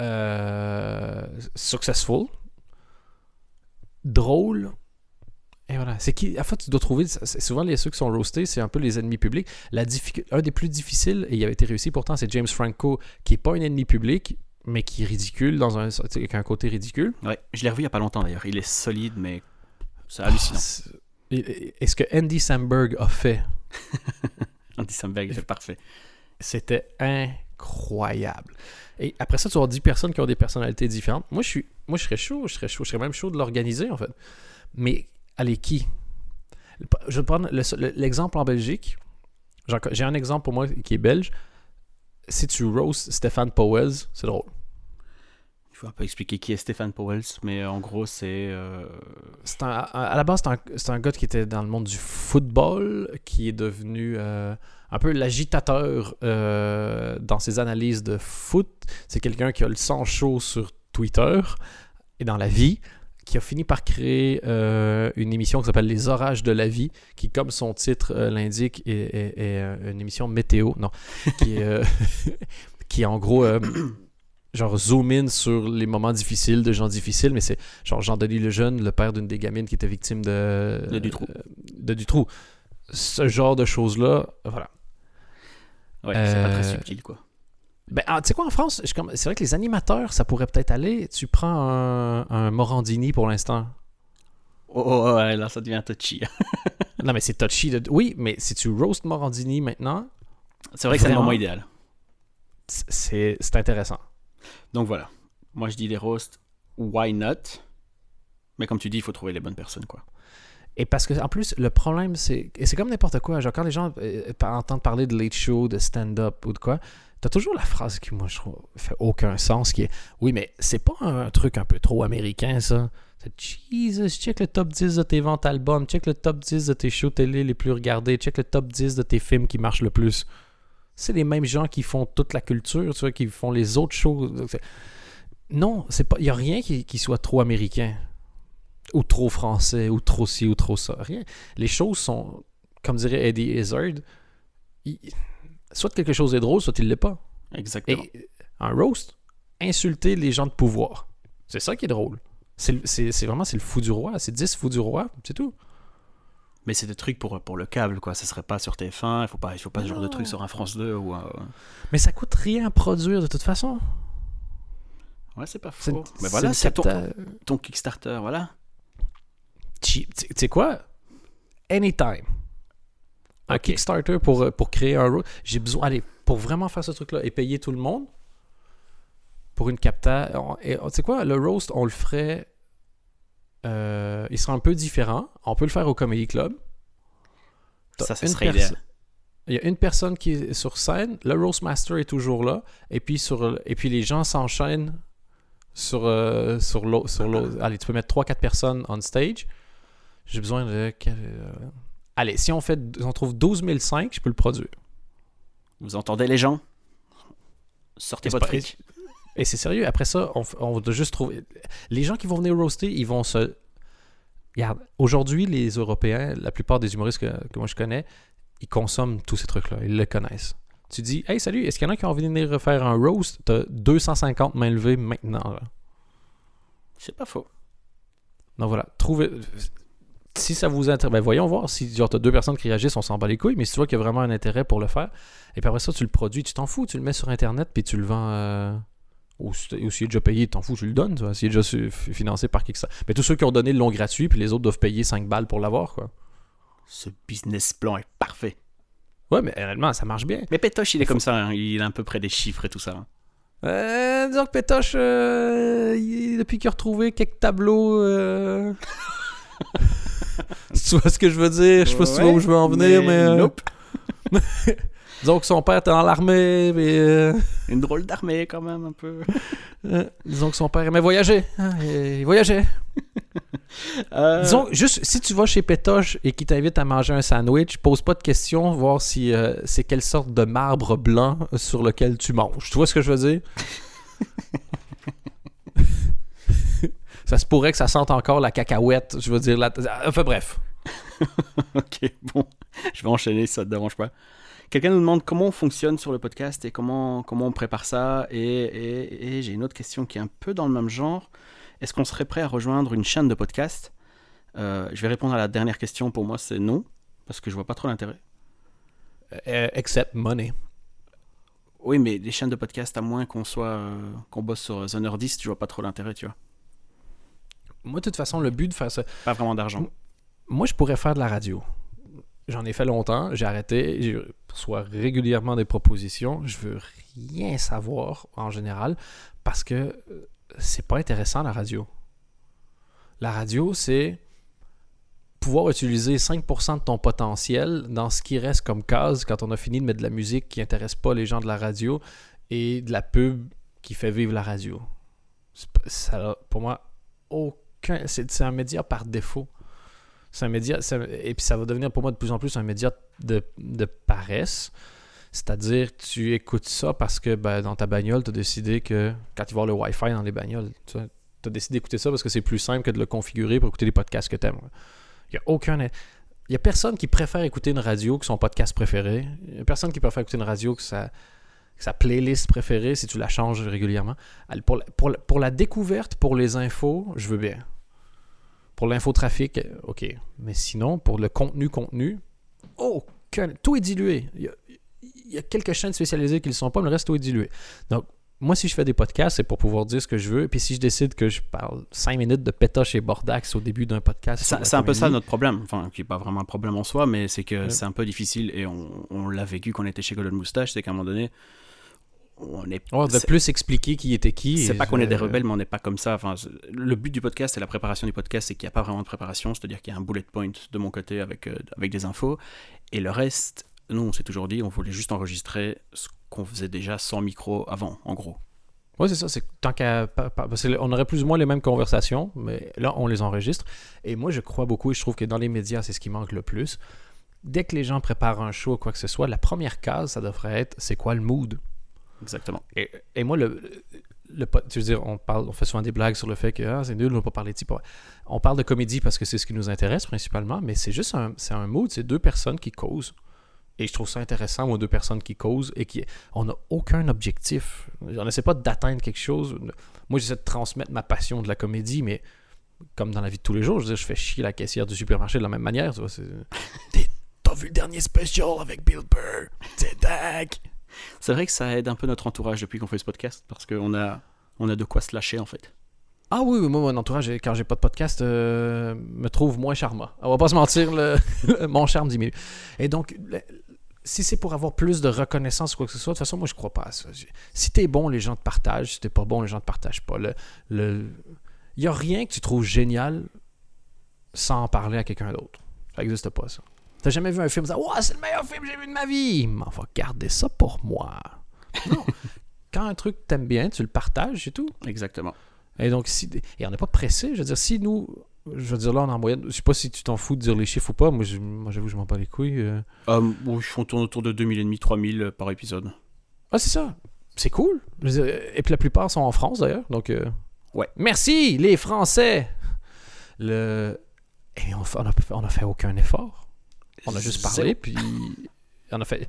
euh, successful, drôle. Et voilà. C'est qui En fait, tu dois trouver. Souvent, les ceux qui sont roastés, c'est un peu les ennemis publics. La un des plus difficiles, et il avait été réussi pourtant, c'est James Franco, qui est pas un ennemi public, mais qui est ridicule, dans un, avec un côté ridicule. Ouais, je l'ai revu il n'y a pas longtemps d'ailleurs. Il est solide, mais c'est hallucinant. C'est- et- et- Et ce que Andy Samberg a fait, Andy Samberg, c'est parfait. c'était incroyable. Et après ça, tu as 10 personnes qui ont des personnalités différentes. Moi, je suis, moi, je serais chaud, je serais chaud, je serais même chaud de l'organiser, en fait. Mais, allez, qui? Je vais prendre le- le- l'exemple en Belgique. J'ai un exemple pour moi qui est belge. Si tu roast Stéphane Powell, c'est drôle. Il faut un peu expliquer qui est Stéphane Powell, mais en gros, c'est. euh, C'est un- à à la base, c'est un, c'est un gars qui était dans le monde du football, qui est devenu euh, un peu l'agitateur euh, dans ses analyses de foot. C'est quelqu'un qui a le sang chaud sur Twitter et dans la vie, qui a fini par créer euh, une émission qui s'appelle Les Orages de la vie, qui, comme son titre euh, l'indique, est, est- est, une émission météo, non, qui est, qui est en gros, genre, zoom in sur les moments difficiles de gens difficiles, mais c'est genre Jean-Denis Lejeune, le père d'une des gamines qui était victime de... De Dutroux. de Dutroux. Ce genre de choses-là, voilà. Ouais, c'est pas très Euh, subtil, quoi. Ben, ah, tu sais quoi, en France, c'est vrai que les animateurs, ça pourrait peut-être aller. Tu prends un, un Morandini pour l'instant. Oh, oh, oh, ouais, là, ça devient touchy. Non, mais c'est touchy. De... Oui, mais si tu roast Morandini maintenant, C'est vrai que c'est le moment idéal. c'est intéressant. Donc voilà. Moi, je dis les roasts, why not? Mais comme tu dis, il faut trouver les bonnes personnes, quoi. Et parce que, en plus, le problème, c'est. Et c'est comme n'importe quoi. Genre, quand les gens euh, entendent parler de late show, de stand-up ou de quoi, t'as toujours la phrase qui, moi, je trouve, fait aucun sens qui est Oui, mais c'est pas un truc un peu trop américain, ça. C'est Jesus, check le top 10 de tes ventes albums, check le top 10 de tes shows télé les plus regardés, check le top 10 de tes films qui marchent le plus. C'est les mêmes gens qui font toute la culture, tu vois, qui font les autres choses. Non. Il n'y a rien qui soit trop américain. Ou trop français, ou trop ci, ou trop ça. Rien. Les choses sont, comme dirait Eddie Izzard, il- soit quelque chose est drôle, soit il l'est pas. Exactement. Et un roast, insulter les gens de pouvoir. C'est ça qui est drôle. C'est vraiment c'est le fou du roi. C'est 10 fous du roi, c'est tout. Mais c'est des trucs pour, pour le câble, quoi. Ça serait pas sur TF1, il faut pas, il faut pas ce genre de truc sur un France 2 ou un... Mais ça coûte rien à produire de toute façon. Ouais, c'est pas faux. Mais voilà, c'est ton, ton Kickstarter, voilà. Tu sais quoi? Anytime. Un. Kickstarter pour, euh, pour créer un roast. J'ai besoin. Allez, pour vraiment faire ce truc-là et payer tout le monde pour une capta. Tu sais quoi? Le roast, on le ferait. euh, il sera un peu différent. On peut le faire au Comedy Club. Ça, ça serait idéal. Il y a une personne qui est sur scène, le Roastmaster est toujours là, et puis, sur, et puis les gens s'enchaînent sur, euh, sur l'autre. sur. Allez, tu peux mettre 3-4 personnes on stage. J'ai besoin de. euh, Allez, si on, fait, on trouve 12 005, je peux le produire. Vous entendez les gens? Sortez votre fric. Et c'est sérieux, après ça, on, on doit juste trouver. Les gens qui vont venir roaster, ils vont se. Regarde, aujourd'hui, les Européens, la plupart des humoristes que, que moi je connais, ils consomment tous ces trucs-là, ils le connaissent. Tu dis, hey, salut, est-ce qu'il y en a qui ont envie de venir refaire un roast? T'as 250 mains levées maintenant. C'est pas faux. Donc voilà, trouvez. Si ça vous intéresse, ben voyons voir si genre t'as deux personnes qui réagissent, on s'en bat les couilles, mais si tu vois qu'il y a vraiment un intérêt pour le faire, et puis après ça, tu le produis, tu t'en fous, tu le mets sur internet, puis tu le vends. euh, Ou si s'il est déjà payé, t'en fous, tu le donnes, tu vois, s'il est déjà financé par qui que ça. Mais tous ceux qui ont donné le long gratuit, puis les autres doivent payer 5 balles pour l'avoir, quoi. Ce business plan est parfait. Ouais, mais réellement, ça marche bien. Mais Pétoche, il est comme ça. hein. Il est un peu près des chiffres et tout ça. hein. Euh, disons que Pétoche, euh, il- depuis qu'il a retrouvé quelques tableaux. euh, tu vois ce que je veux dire? Je sais pas si tu vois où je veux en venir, mais. euh, Nope. Disons que son père était dans l'armée, mais. euh, Une drôle d'armée, quand même, un peu. euh, disons que son père aimait voyager. hein, il voyageait. Euh, Disons, juste, si tu vas chez Pétoche et qu'il t'invite à manger un sandwich, pose pas de questions, voir si c'est quelle sorte de marbre blanc sur lequel tu manges. Tu vois ce que je veux dire? Ça se pourrait que ça sente encore la cacahuète, je veux dire. La... Enfin bref. ok, bon. Je vais enchaîner, si ça te dérange pas. Quelqu'un nous demande comment on fonctionne sur le podcast et comment, comment on prépare ça. Et, et- et j'ai une autre question qui est un peu dans le même genre. Est-ce qu'on serait prêt à rejoindre une chaîne de podcast? Euh, Je vais répondre à la dernière question. Pour moi, c'est non. Parce que je vois pas trop l'intérêt. Euh, except money. Oui, mais les chaînes de podcast, à moins qu'on soit euh, qu'on bosse sur The Nerdist, je vois pas trop l'intérêt, tu vois. Moi, de toute façon, le but de faire ça, Pas vraiment d'argent. moi, je pourrais faire de la radio. J'en ai fait longtemps, j'ai arrêté, je reçois régulièrement des propositions. Je veux rien savoir en général parce que euh, c'est pas intéressant la radio. La radio, c'est pouvoir utiliser 5% de ton potentiel dans ce qui reste comme case quand on a fini de mettre de la musique qui intéresse pas les gens de la radio et de la pub qui fait vivre la radio. Ça pour moi, aucun. C'est un média par défaut. C'est un média. et puis ça va devenir pour moi de plus en plus un média de, paresse. C'est-à-dire, tu écoutes ça parce que ben, dans ta bagnole, tu as décidé que quand il va y avoir le Wi-Fi dans les bagnoles, tu, tu as décidé d'écouter ça parce que c'est plus simple que de le configurer pour écouter les podcasts que tu aimes. Il n'y a aucun. Il a personne qui préfère écouter une radio que son podcast préféré. Il n'y a personne qui préfère écouter une radio que sa, que sa playlist préférée si tu la changes régulièrement. Pour la découverte, pour les infos, je veux bien. Pour l'infotrafic, ok. Mais sinon, pour le contenu, contenu, aucun. Tout est dilué. Il y a, il y a quelques chaînes spécialisées qui ne le sont pas, mais le reste, tout est dilué. Donc, moi, si je fais des podcasts, c'est pour pouvoir dire ce que je veux. Puis, si je décide que je parle 5 minutes de pétoche et bordax au début d'un podcast, C'est un peu ça notre problème, enfin qui n'est pas vraiment un problème en soi, mais c'est que Ouais. c'est un peu difficile et on, on l'a vécu quand on était chez Golden Moustache, c'est qu'à un moment donné, on est de plus expliquer qui était qui. C'est pas qu'on est des euh, rebelles, mais on n'est pas comme ça. Enfin, le but du podcast et la préparation du podcast, c'est qu'il n'y a pas vraiment de préparation, c'est-à-dire qu'il y a un bullet point de mon côté avec, euh, avec des infos, et le reste, nous, on s'est toujours dit, on voulait juste enregistrer ce qu'on faisait déjà sans micro avant, en gros. Ouais, c'est ça. C'est tant qu'à. on aurait plus ou moins les mêmes conversations, mais là, on les enregistre. Et moi, je crois beaucoup, et je trouve que dans les médias, c'est ce qui manque le plus. Dès que les gens préparent un show ou quoi que ce soit, la première case, ça devrait être c'est quoi le mood? Exactement. Et, et moi, le, tu veux dire, on, parle, on fait souvent des blagues sur le fait que ah, c'est nul, on va pas parler de type. On parle de comédie parce que c'est ce qui nous intéresse principalement, mais c'est juste un, c'est un mood, c'est deux personnes qui causent. Et je trouve ça intéressant, moi, deux personnes qui causent et qui. On n'a aucun objectif. On n'essaie pas d'atteindre quelque chose. Moi, j'essaie de transmettre ma passion de la comédie, mais comme dans la vie de tous les jours, je veux dire, je fais chier la caissière du supermarché de la même manière. Tu vois, c'est- T'as vu le dernier special avec Bill Burr? C'est dingue! C'est vrai que ça aide un peu notre entourage depuis qu'on fait ce podcast, parce qu'on a, on a de quoi se lâcher, en fait. Ah oui, moi, mon entourage, quand j'ai pas de podcast, euh, me trouve moins charmant. On va pas se mentir, le- mon charme diminue. Et donc, si c'est pour avoir plus de reconnaissance ou quoi que ce soit, de toute façon, moi, je crois pas à ça. Si t'es bon, les gens te partagent. Si t'es pas bon, les gens te partagent pas. Il y a rien que tu trouves génial sans en parler à quelqu'un d'autre. Ça n'existe pas, ça. T'as jamais vu un film, ça, ouais, c'est le meilleur film que j'ai vu de ma vie. Mais on va garder ça pour moi. Non. Quand un truc t'aimes bien, tu le partages, c'est tout. Exactement. Et donc, si, et on n'est pas pressé. Je veux dire, si nous, je veux dire, là, on est en moyenne, je sais pas si tu t'en fous de dire les chiffres ou pas. Moi, j'avoue, je m'en bats les couilles. euh. Euh, bon, on tourne autour de 2000 et demi, 3000 par épisode. Ah, c'est ça. C'est cool. Dire, et puis la plupart sont en France, d'ailleurs. Donc, euh, Ouais. Merci, les Français. Le... Et on, on, a, on a fait aucun effort. On a juste parlé, puis on a fait.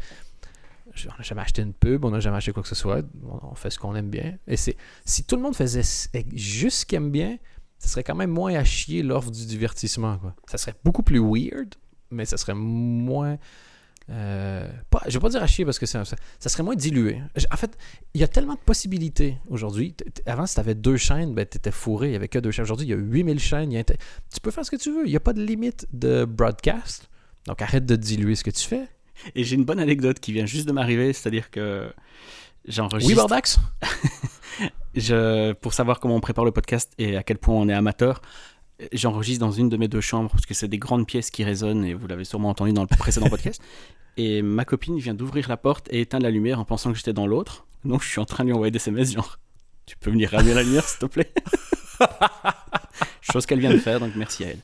On n'a jamais acheté une pub, on n'a jamais acheté quoi que ce soit. On, fait ce qu'on aime bien. Et c'est si tout le monde faisait juste ce qu'il aime bien, ça serait quand même moins à chier l'offre du divertissement. Quoi. Ça serait beaucoup plus weird, mais ça serait moins. euh, pas, je vais pas dire à chier parce que c'est un- ça, ça serait moins dilué. En fait, il y a tellement de possibilités aujourd'hui. Avant, si tu avais deux chaînes, ben, tu étais fourré. Il n'y avait que deux chaînes. Aujourd'hui, il y a 8000 chaînes. y a Tu peux faire ce que tu veux. Il n'y a pas de limite de broadcast. Donc arrête de diluer ce que tu fais. Et j'ai une bonne anecdote qui vient juste de m'arriver, c'est-à-dire que j'enregistre. Oui, Bardax Je, pour savoir comment on prépare le podcast et à quel point on est amateur, j'enregistre dans une de mes deux chambres parce que c'est des grandes pièces qui résonnent et vous l'avez sûrement entendu dans le précédent podcast. Et ma copine vient d'ouvrir la porte et éteindre la lumière en pensant que j'étais dans l'autre. Donc je suis en train de lui envoyer des SMS genre Tu peux venir rallumer la lumière s'il te plaît Chose qu'elle vient de faire, donc merci à elle.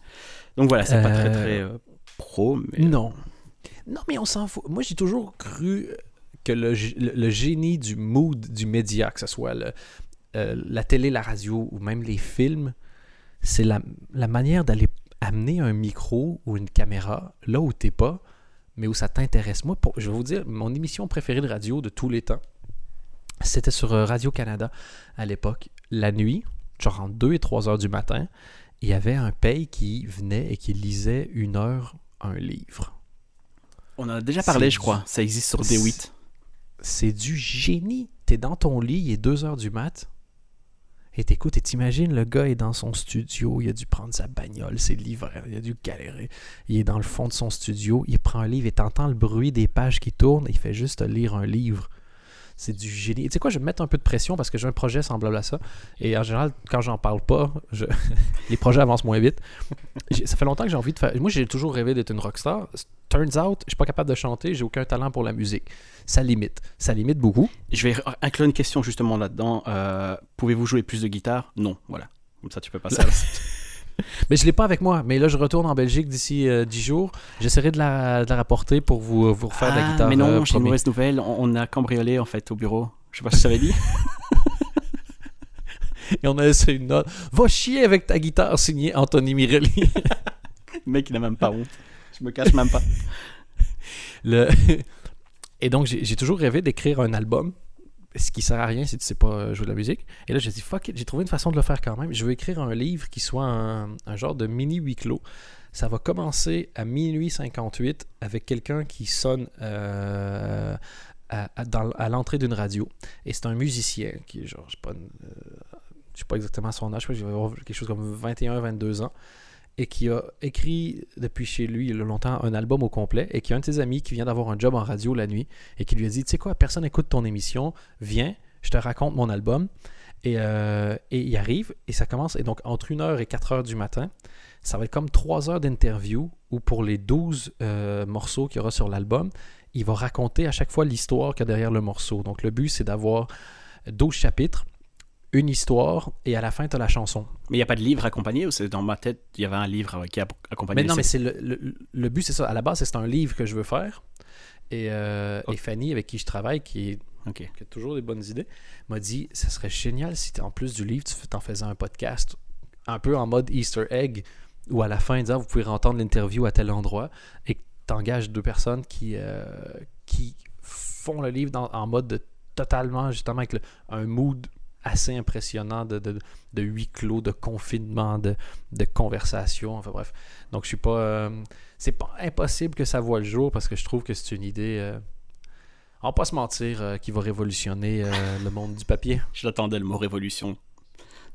Donc voilà, c'est pas très Euh, très euh, pro, mais. Non. Non, mais on s'en fout. Moi, j'ai toujours cru que le, g- le- le génie du mood du média, que ce soit le- euh, la télé, la radio ou même les films, c'est la, la manière d'aller amener un micro ou une caméra là où t'es pas, mais où ça t'intéresse. Moi, pour- je vais vous dire, mon émission préférée de radio de tous les temps, c'était sur euh, Radio-Canada à l'époque. La nuit, genre entre 2 et 3 heures du matin, il y avait un paye qui venait et qui lisait une heure un livre. On en a déjà parlé, je crois. Ça existe sur c'est- D8. C'est du génie. T'es dans ton lit, il est 2 heures du mat. Et t'écoutes et t'imagines, le gars est dans son studio, il a dû prendre sa bagnole, c'est l'hiver, il a dû galérer. Il est dans le fond de son studio, il prend un livre et t'entends le bruit des pages qui tournent, il fait juste lire un livre. C'est du génie. Tu sais quoi, je vais mettre un peu de pression parce que j'ai un projet semblable à ça. Et en général, quand j'en parle pas, je- les projets avancent moins vite. Ça fait longtemps que j'ai envie de faire. Moi, j'ai toujours rêvé d'être une rockstar. Turns out, je suis pas capable de chanter, j'ai aucun talent pour la musique. Ça limite. Ça limite beaucoup. Je vais inclure une question justement là-dedans. Euh, Pouvez-vous jouer plus de guitare? Non, voilà. Comme ça, tu peux passer à la Mais je l'ai pas avec moi. Mais là, je retourne en Belgique d'ici euh, 10 jours. J'essaierai de la, de la rapporter pour vous, vous refaire de la Ah, guitare. Mais non, euh, j'ai une mauvaise nouvelle. On on a cambriolé en fait au bureau. Je sais pas si je t'avais dit. Et on a laissé une note. Va chier avec ta guitare signée Anthony Mirelli. Le mec, il n'a même pas honte. Je me cache même pas. Le... Et donc, j'ai toujours rêvé d'écrire un album. Ce qui sert à rien si tu sais pas euh, jouer de la musique. Et là, j'ai dit, fuck it, j'ai trouvé une façon de le faire quand même. Je veux écrire un livre qui soit un, genre de mini huis clos. Ça va commencer à minuit 58 avec quelqu'un qui sonne euh, à, l'entrée d'une radio. Et c'est un musicien qui genre, je sais euh, sais pas exactement son âge, je crois qu'il va avoir quelque chose comme 21-22 ans. Et qui a écrit depuis chez lui il y a longtemps un album au complet. Et qui a un de ses amis qui vient d'avoir un job en radio la nuit. Et qui lui a dit Tu sais quoi, personne n'écoute ton émission, viens, je te raconte mon album. Et, euh, il arrive et ça commence. Et donc, entre 1h et 4h du matin, ça va être comme 3 heures d'interview où pour les 12 euh, morceaux qu'il y aura sur l'album, il va raconter à chaque fois l'histoire qu'il y a derrière le morceau. Donc, le but, c'est d'avoir 12 chapitres, une histoire, et à la fin, tu as la chanson. Mais il n'y a pas de livre accompagné ou c'est dans ma tête, il y avait un livre qui a accompagné Mais non, mais c'est le, le- le but, c'est ça. À la base, c'est un livre que je veux faire. Et, euh, et Fanny, avec qui je travaille, qui, est- qui a toujours des bonnes idées, m'a dit ça serait génial si en plus du livre, tu t'en faisais un podcast un peu en mode Easter egg, où à la fin, disant vous pouvez entendre l'interview à tel endroit, et que t'engages deux personnes qui, euh, qui font le livre dans- en mode de totalement, justement, avec le- un mood assez impressionnant de, de, de huis clos, de confinement, de, de conversation, enfin bref. Donc je suis pas... euh, c'est pas impossible que ça voit le jour, parce que je trouve que c'est une idée... euh, on va pas se mentir, euh, qui va révolutionner euh, le monde du papier. Je l'attendais le mot révolution.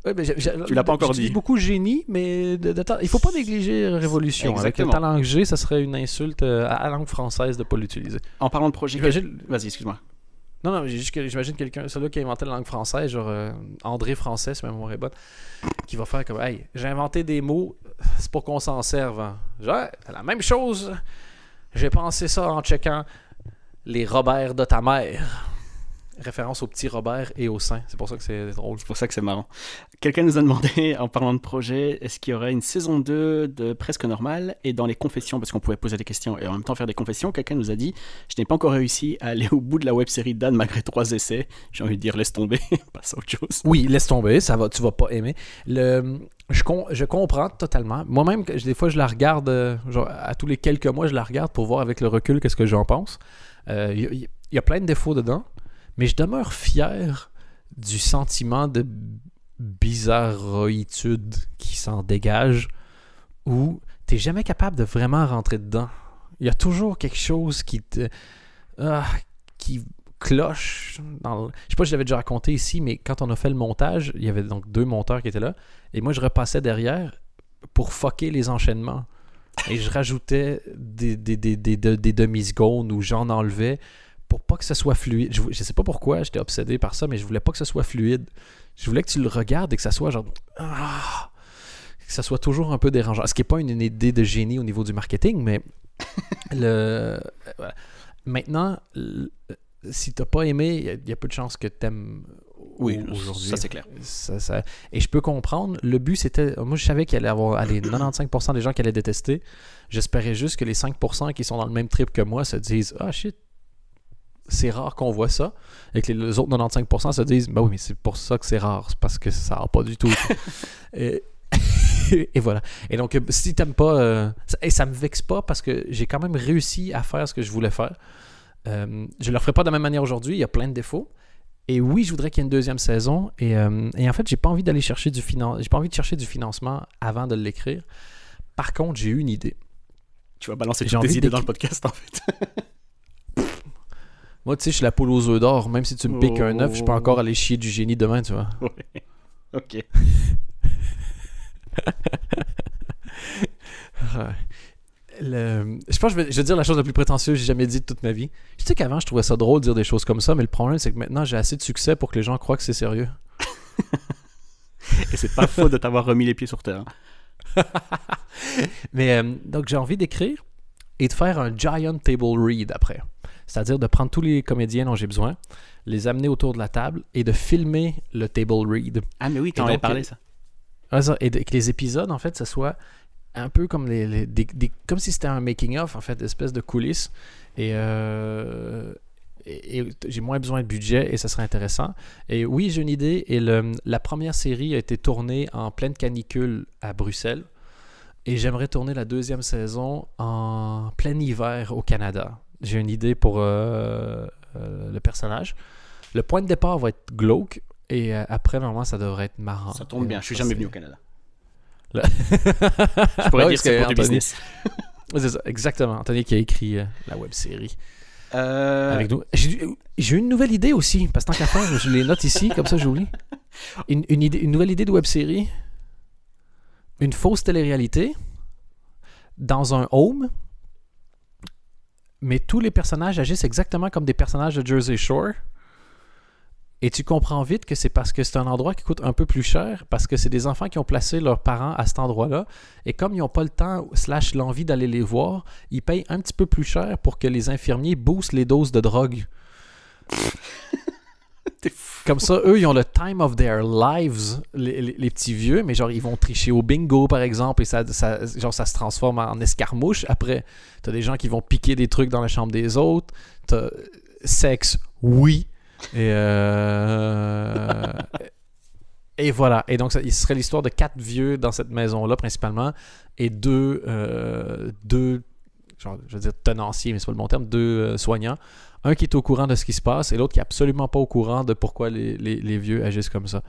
Ouais, mais j'ai- Tu l'as pas encore dit. beaucoup génie, mais de, de il faut pas négliger révolution. Avec le talent que j'ai, ça serait une insulte à la langue française de pas l'utiliser. En parlant de projet. Vas-y, excuse-moi. Non, non, j'imagine quelqu'un, celui qui a inventé la langue française, genre euh, André Français, si ma mémoire est qui va faire comme Hey, j'ai inventé des mots, c'est pour qu'on s'en serve. hein. Genre, la même chose. J'ai pensé ça en checkant les Robert de ta mère. Référence au petit Robert et au sein. C'est pour ça que c'est drôle. C'est pour ça que c'est marrant. Quelqu'un nous a demandé, en parlant de projet, est-ce qu'il y aurait une saison 2 de Presque Normal et dans les confessions, parce qu'on pouvait poser des questions et en même temps faire des confessions, quelqu'un nous a dit Je n'ai pas encore réussi à aller au bout de la web série d'Anne malgré trois essais. J'ai envie de dire laisse tomber, passe à autre chose. Oui, laisse tomber, ça va, tu vas pas aimer. Le, je, com- je comprends totalement. Moi-même, des fois, je la regarde, euh, genre, à tous les quelques mois, je la regarde pour voir avec le recul qu'est-ce que j'en pense. Euh, Il y, il y a plein de défauts dedans, mais je demeure fier du sentiment de bizarroïtude qui s'en dégage, où t'es jamais capable de vraiment rentrer dedans. Il y a toujours quelque chose qui te... ah, qui cloche. Je sais pas si je l'avais déjà raconté ici, mais quand on a fait le montage, il y avait donc deux monteurs qui étaient là. Et moi, je repassais derrière pour fucker les enchaînements. Et je rajoutais des- des demi-secondes où j'en enlevais pour pas que ce soit fluide. Je, je sais pas pourquoi, j'étais obsédé par ça, mais je voulais pas que ce soit fluide. Je voulais que tu le regardes et que ça soit genre. Ah, que ça soit toujours un peu dérangeant. Ce qui n'est pas une, une idée de génie au niveau du marketing, mais le. euh, voilà. Maintenant, le- si t'as pas aimé, il y a- il y, a peu de chances que t'aimes Oui, au- aujourd'hui. ça c'est clair. Ça- ça- Et je peux comprendre. Le but, c'était. Moi, je savais qu'il allait y avoir allez, 95% des gens qui allaient détester. J'espérais juste que les 5% qui sont dans le même trip que moi se disent Ah shit, c'est rare qu'on voit ça. Et que les, autres 95% se disent Bah oui, mais c'est pour ça que c'est rare. C'est parce que ça n'a pas du tout. et, et voilà. Et donc, euh, si t'aimes pas. euh, ça, et ça me vexe pas parce que j'ai quand même réussi à faire ce que je voulais faire. Euh, je le ferai pas de la même manière aujourd'hui. Il y a plein de défauts. Et oui, je voudrais qu'il y ait une deuxième saison. Et, euh, et en fait, j'ai pas envie d'aller chercher du finan- j'ai pas envie de chercher du financement avant de l'écrire. Par contre, j'ai eu une idée. Tu vas balancer toutes tes idées dans le podcast en fait. Moi, tu sais, je suis la poule aux œufs d'or. Même si tu me piques un œuf, je peux Oh. encore aller chier du génie demain, tu vois. Ouais. Ok. Le- Je pense que je vais, je vais dire la chose la plus prétentieuse que j'ai jamais dit de toute ma vie. Je sais qu'avant, je trouvais ça drôle de dire des choses comme ça, mais le problème, c'est que maintenant, j'ai assez de succès pour que les gens croient que c'est sérieux. Et c'est pas faux de t'avoir remis les pieds sur terre. Mais euh, donc, j'ai envie d'écrire et de faire un giant table read après. C'est-à-dire de prendre tous les comédiens dont j'ai besoin, les amener autour de la table et de filmer le table read. Ah mais oui, t'en avais parlé ça. Et que les épisodes, en fait, ce soit un peu comme les, les- des- des- comme si c'était un making of, en fait, espèce de coulisses. Et, euh, et, et j'ai moins besoin de budget et ça serait intéressant. Et oui, j'ai une idée. Et le- la première série a été tournée en pleine canicule à Bruxelles. Et j'aimerais tourner la deuxième saison en plein hiver au Canada. J'ai une idée pour euh, euh, le personnage. Le point de départ va être glauque. Et euh, après, normalement, ça devrait être marrant. Ça tombe bien, je suis jamais venu au Canada. Là- Je pourrais dire que c'est pour que du Anthony- business. C'est ça, exactement. Anthony qui a écrit euh, la web série Euh, avec nous. J'ai une nouvelle idée aussi, parce que tant qu'à faire, je les note ici, comme ça j'oublie. Une, une, idée, une nouvelle idée de web série. Une fausse télé-réalité dans un home, mais tous les personnages agissent exactement comme des personnages de Jersey Shore. Et tu comprends vite que c'est parce que c'est un endroit qui coûte un peu plus cher, parce que c'est des enfants qui ont placé leurs parents à cet endroit-là. Et comme ils n'ont pas le temps, slash l'envie d'aller les voir, ils payent un petit peu plus cher pour que les infirmiers boostent les doses de drogue. Comme ça, eux, ils ont le time of their lives, les, petits vieux, mais genre, ils vont tricher au bingo, par exemple, et ça, genre, ça se transforme en escarmouche. Après, t'as des gens qui vont piquer des trucs dans la chambre des autres. T'as sexe, oui. Et, euh, et voilà. Et donc, ça, serait l'histoire de quatre vieux dans cette maison-là, principalement, et deux, euh, deux genre, je veux dire tenanciers, mais c'est pas le bon terme, deux euh, soignants. Un qui est au courant de ce qui se passe et l'autre qui est absolument pas au courant de pourquoi les, les- les vieux agissent comme ça.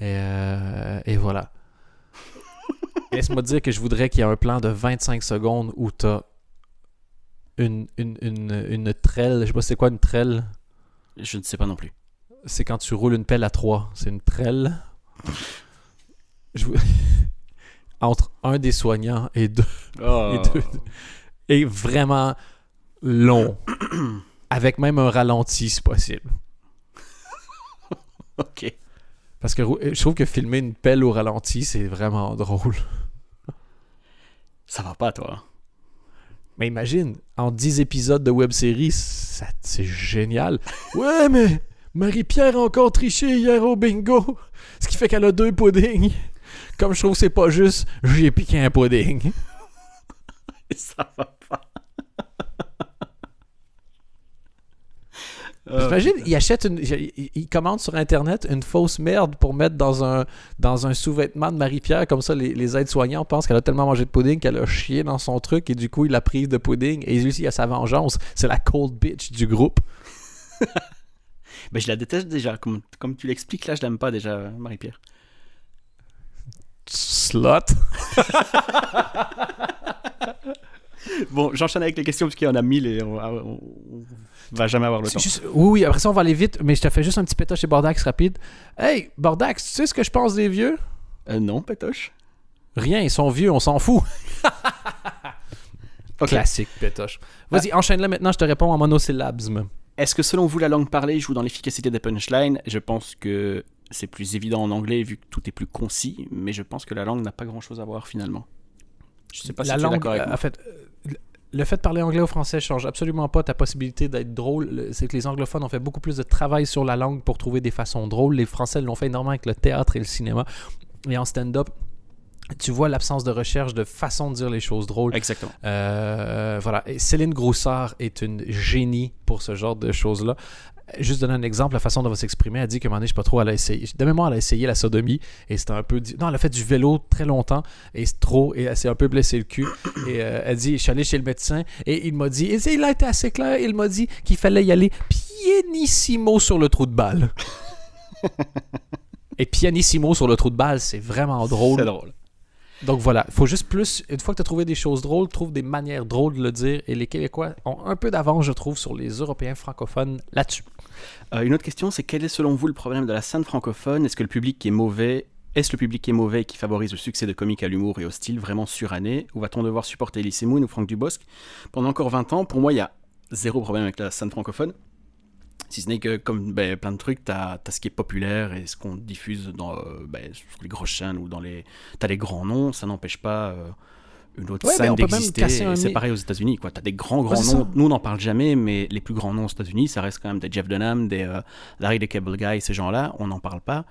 Et, euh, et voilà. Laisse-moi dire que je voudrais qu'il y ait un plan de 25 secondes où tu as une, une, une, une trelle. Je sais pas c'est quoi une trelle. Je ne sais pas non plus. C'est quand tu roules une pelle à trois. C'est une trelle. Je Entre un des soignants et deux Oh. et, deux- et vraiment long. Avec même un ralenti, si possible. Ok. Parce que je trouve que filmer une pelle au ralenti, c'est vraiment drôle. Ça va pas, toi. Mais imagine, en 10 épisodes de web-série, ça- c'est génial. Ouais, mais Marie-Pierre a encore triché hier au bingo. Ce qui fait qu'elle a deux puddings. Comme je trouve que c'est pas juste, j'ai piqué un pudding. Ça va pas. J'imagine, il achète une. Il, commande sur Internet une fausse merde pour mettre dans un, dans un sous-vêtement de Marie-Pierre. Comme ça, les, les aides-soignants pensent qu'elle a tellement mangé de pudding qu'elle a chié dans son truc et du coup, il a prise de pudding. Et lui, il a sa vengeance. C'est la cold bitch du groupe. Mais je la déteste déjà. Comme, comme tu l'expliques là, je l'aime pas déjà, Marie-Pierre. Slot. Bon, j'enchaîne avec les questions parce qu'il y en a mille et on, on- on va jamais avoir le temps. Juste- oui, oui, après ça, on va aller vite, mais je te fais juste un petit pétage chez Bordax rapide. Hey, Bordax, tu sais ce que je pense des vieux? Euh, non, Pétoche. Rien, ils sont vieux, on s'en fout. Classique, pétoche. Vas-y, enchaîne-le maintenant, je te réponds en monosyllabes. Est-ce que selon vous, la langue parlée joue dans l'efficacité des punchlines? Je pense que c'est plus évident en anglais vu que tout est plus concis, mais je pense que la langue n'a pas grand-chose à voir finalement. Je sais pas la si langue, d'accord avec euh, moi. en fait, le fait de parler anglais ou français change absolument pas ta possibilité d'être drôle. Le- C'est que les anglophones ont fait beaucoup plus de travail sur la langue pour trouver des façons drôles. Les français l'ont fait énormément avec le théâtre et le cinéma. Et en stand-up, tu vois l'absence de recherche de façon de dire les choses drôles. Exactement. Euh, voilà. Et Céline Groussard est une génie pour ce genre de choses-là. Juste donner un exemple, la façon dont elle va s'exprimer, elle dit qu'à un moment donné, je sais pas trop, elle a essayé. De mémoire, elle a essayé la sodomie et c'était un peu. Non, elle a fait du vélo très longtemps et c'est trop et elle s'est un peu blessé le cul. Et euh, elle dit Je suis allé chez le médecin et il m'a dit. Et il a été assez clair, il m'a dit qu'il fallait y aller pianissimo sur le trou de balle. et pianissimo sur le trou de balle, c'est vraiment drôle. C'est drôle. Donc voilà, il faut juste plus, une fois que tu as trouvé des choses drôles, trouve des manières drôles de le dire. Et les Québécois ont un peu d'avance, je trouve, sur les Européens francophones là-dessus. Euh, une autre question, c'est quel est selon vous le problème de la scène francophone? Est-ce que le public est mauvais? Est-ce le public est mauvais qui favorise le succès de comiques à l'humour et au style vraiment suranné? Ou va-t-on devoir supporter Elise Moon ou Franck Dubosc pendant encore 20 ans? Pour moi, il y a zéro problème avec la scène francophone. Si ce n'est que, comme ben, plein de trucs, t'as as ce qui est populaire et ce qu'on diffuse dans, euh, ben, sur les grosses chaînes ou dans les. T'as grands noms, ça n'empêche pas euh, une autre Ouais, mais scène d'exister. un C'est pareil aux États-Unis, quoi. T'as des grands, grands Ouais, noms. ça. Nous, on n'en parle jamais, mais les plus grands noms aux États-Unis, ça reste quand même des Jeff Dunham, des euh, Larry the Cable Guy, ces gens-là. On n'en parle pas.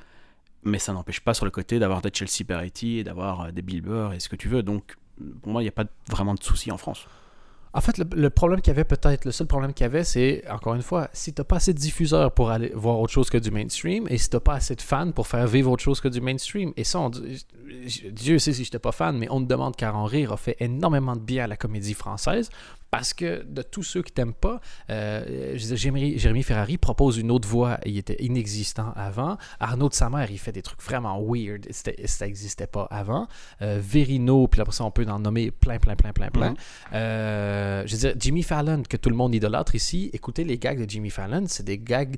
Mais ça n'empêche pas sur le côté d'avoir des Chelsea Peretti et d'avoir euh, des Bill Burr et ce que tu veux. Donc, pour moi, il n'y a pas vraiment de souci en France. En fait, le, problème qu'il y avait peut-être, le seul problème qu'il y avait, c'est, encore une fois, si t'as pas assez de diffuseurs pour aller voir autre chose que du mainstream, et si t'as pas assez de fans pour faire vivre autre chose que du mainstream, et ça, Dieu sait si j'étais pas fan, mais on me demande car en rire a fait énormément de bien à la comédie française, parce que de tous ceux qui t'aiment pas, euh, Jérémy, Jérémy Ferrari propose une autre voix, il était inexistant avant. Arnaud de Samer, il fait des trucs vraiment weird, ça n'existait pas avant. Euh, Verino, puis après ça, on peut en nommer plein, plein, plein, plein, plein. Mhm. Euh, je veux dire, Jimmy Fallon, que tout le monde idolâtre ici, écoutez les gags de Jimmy Fallon, c'est des gags.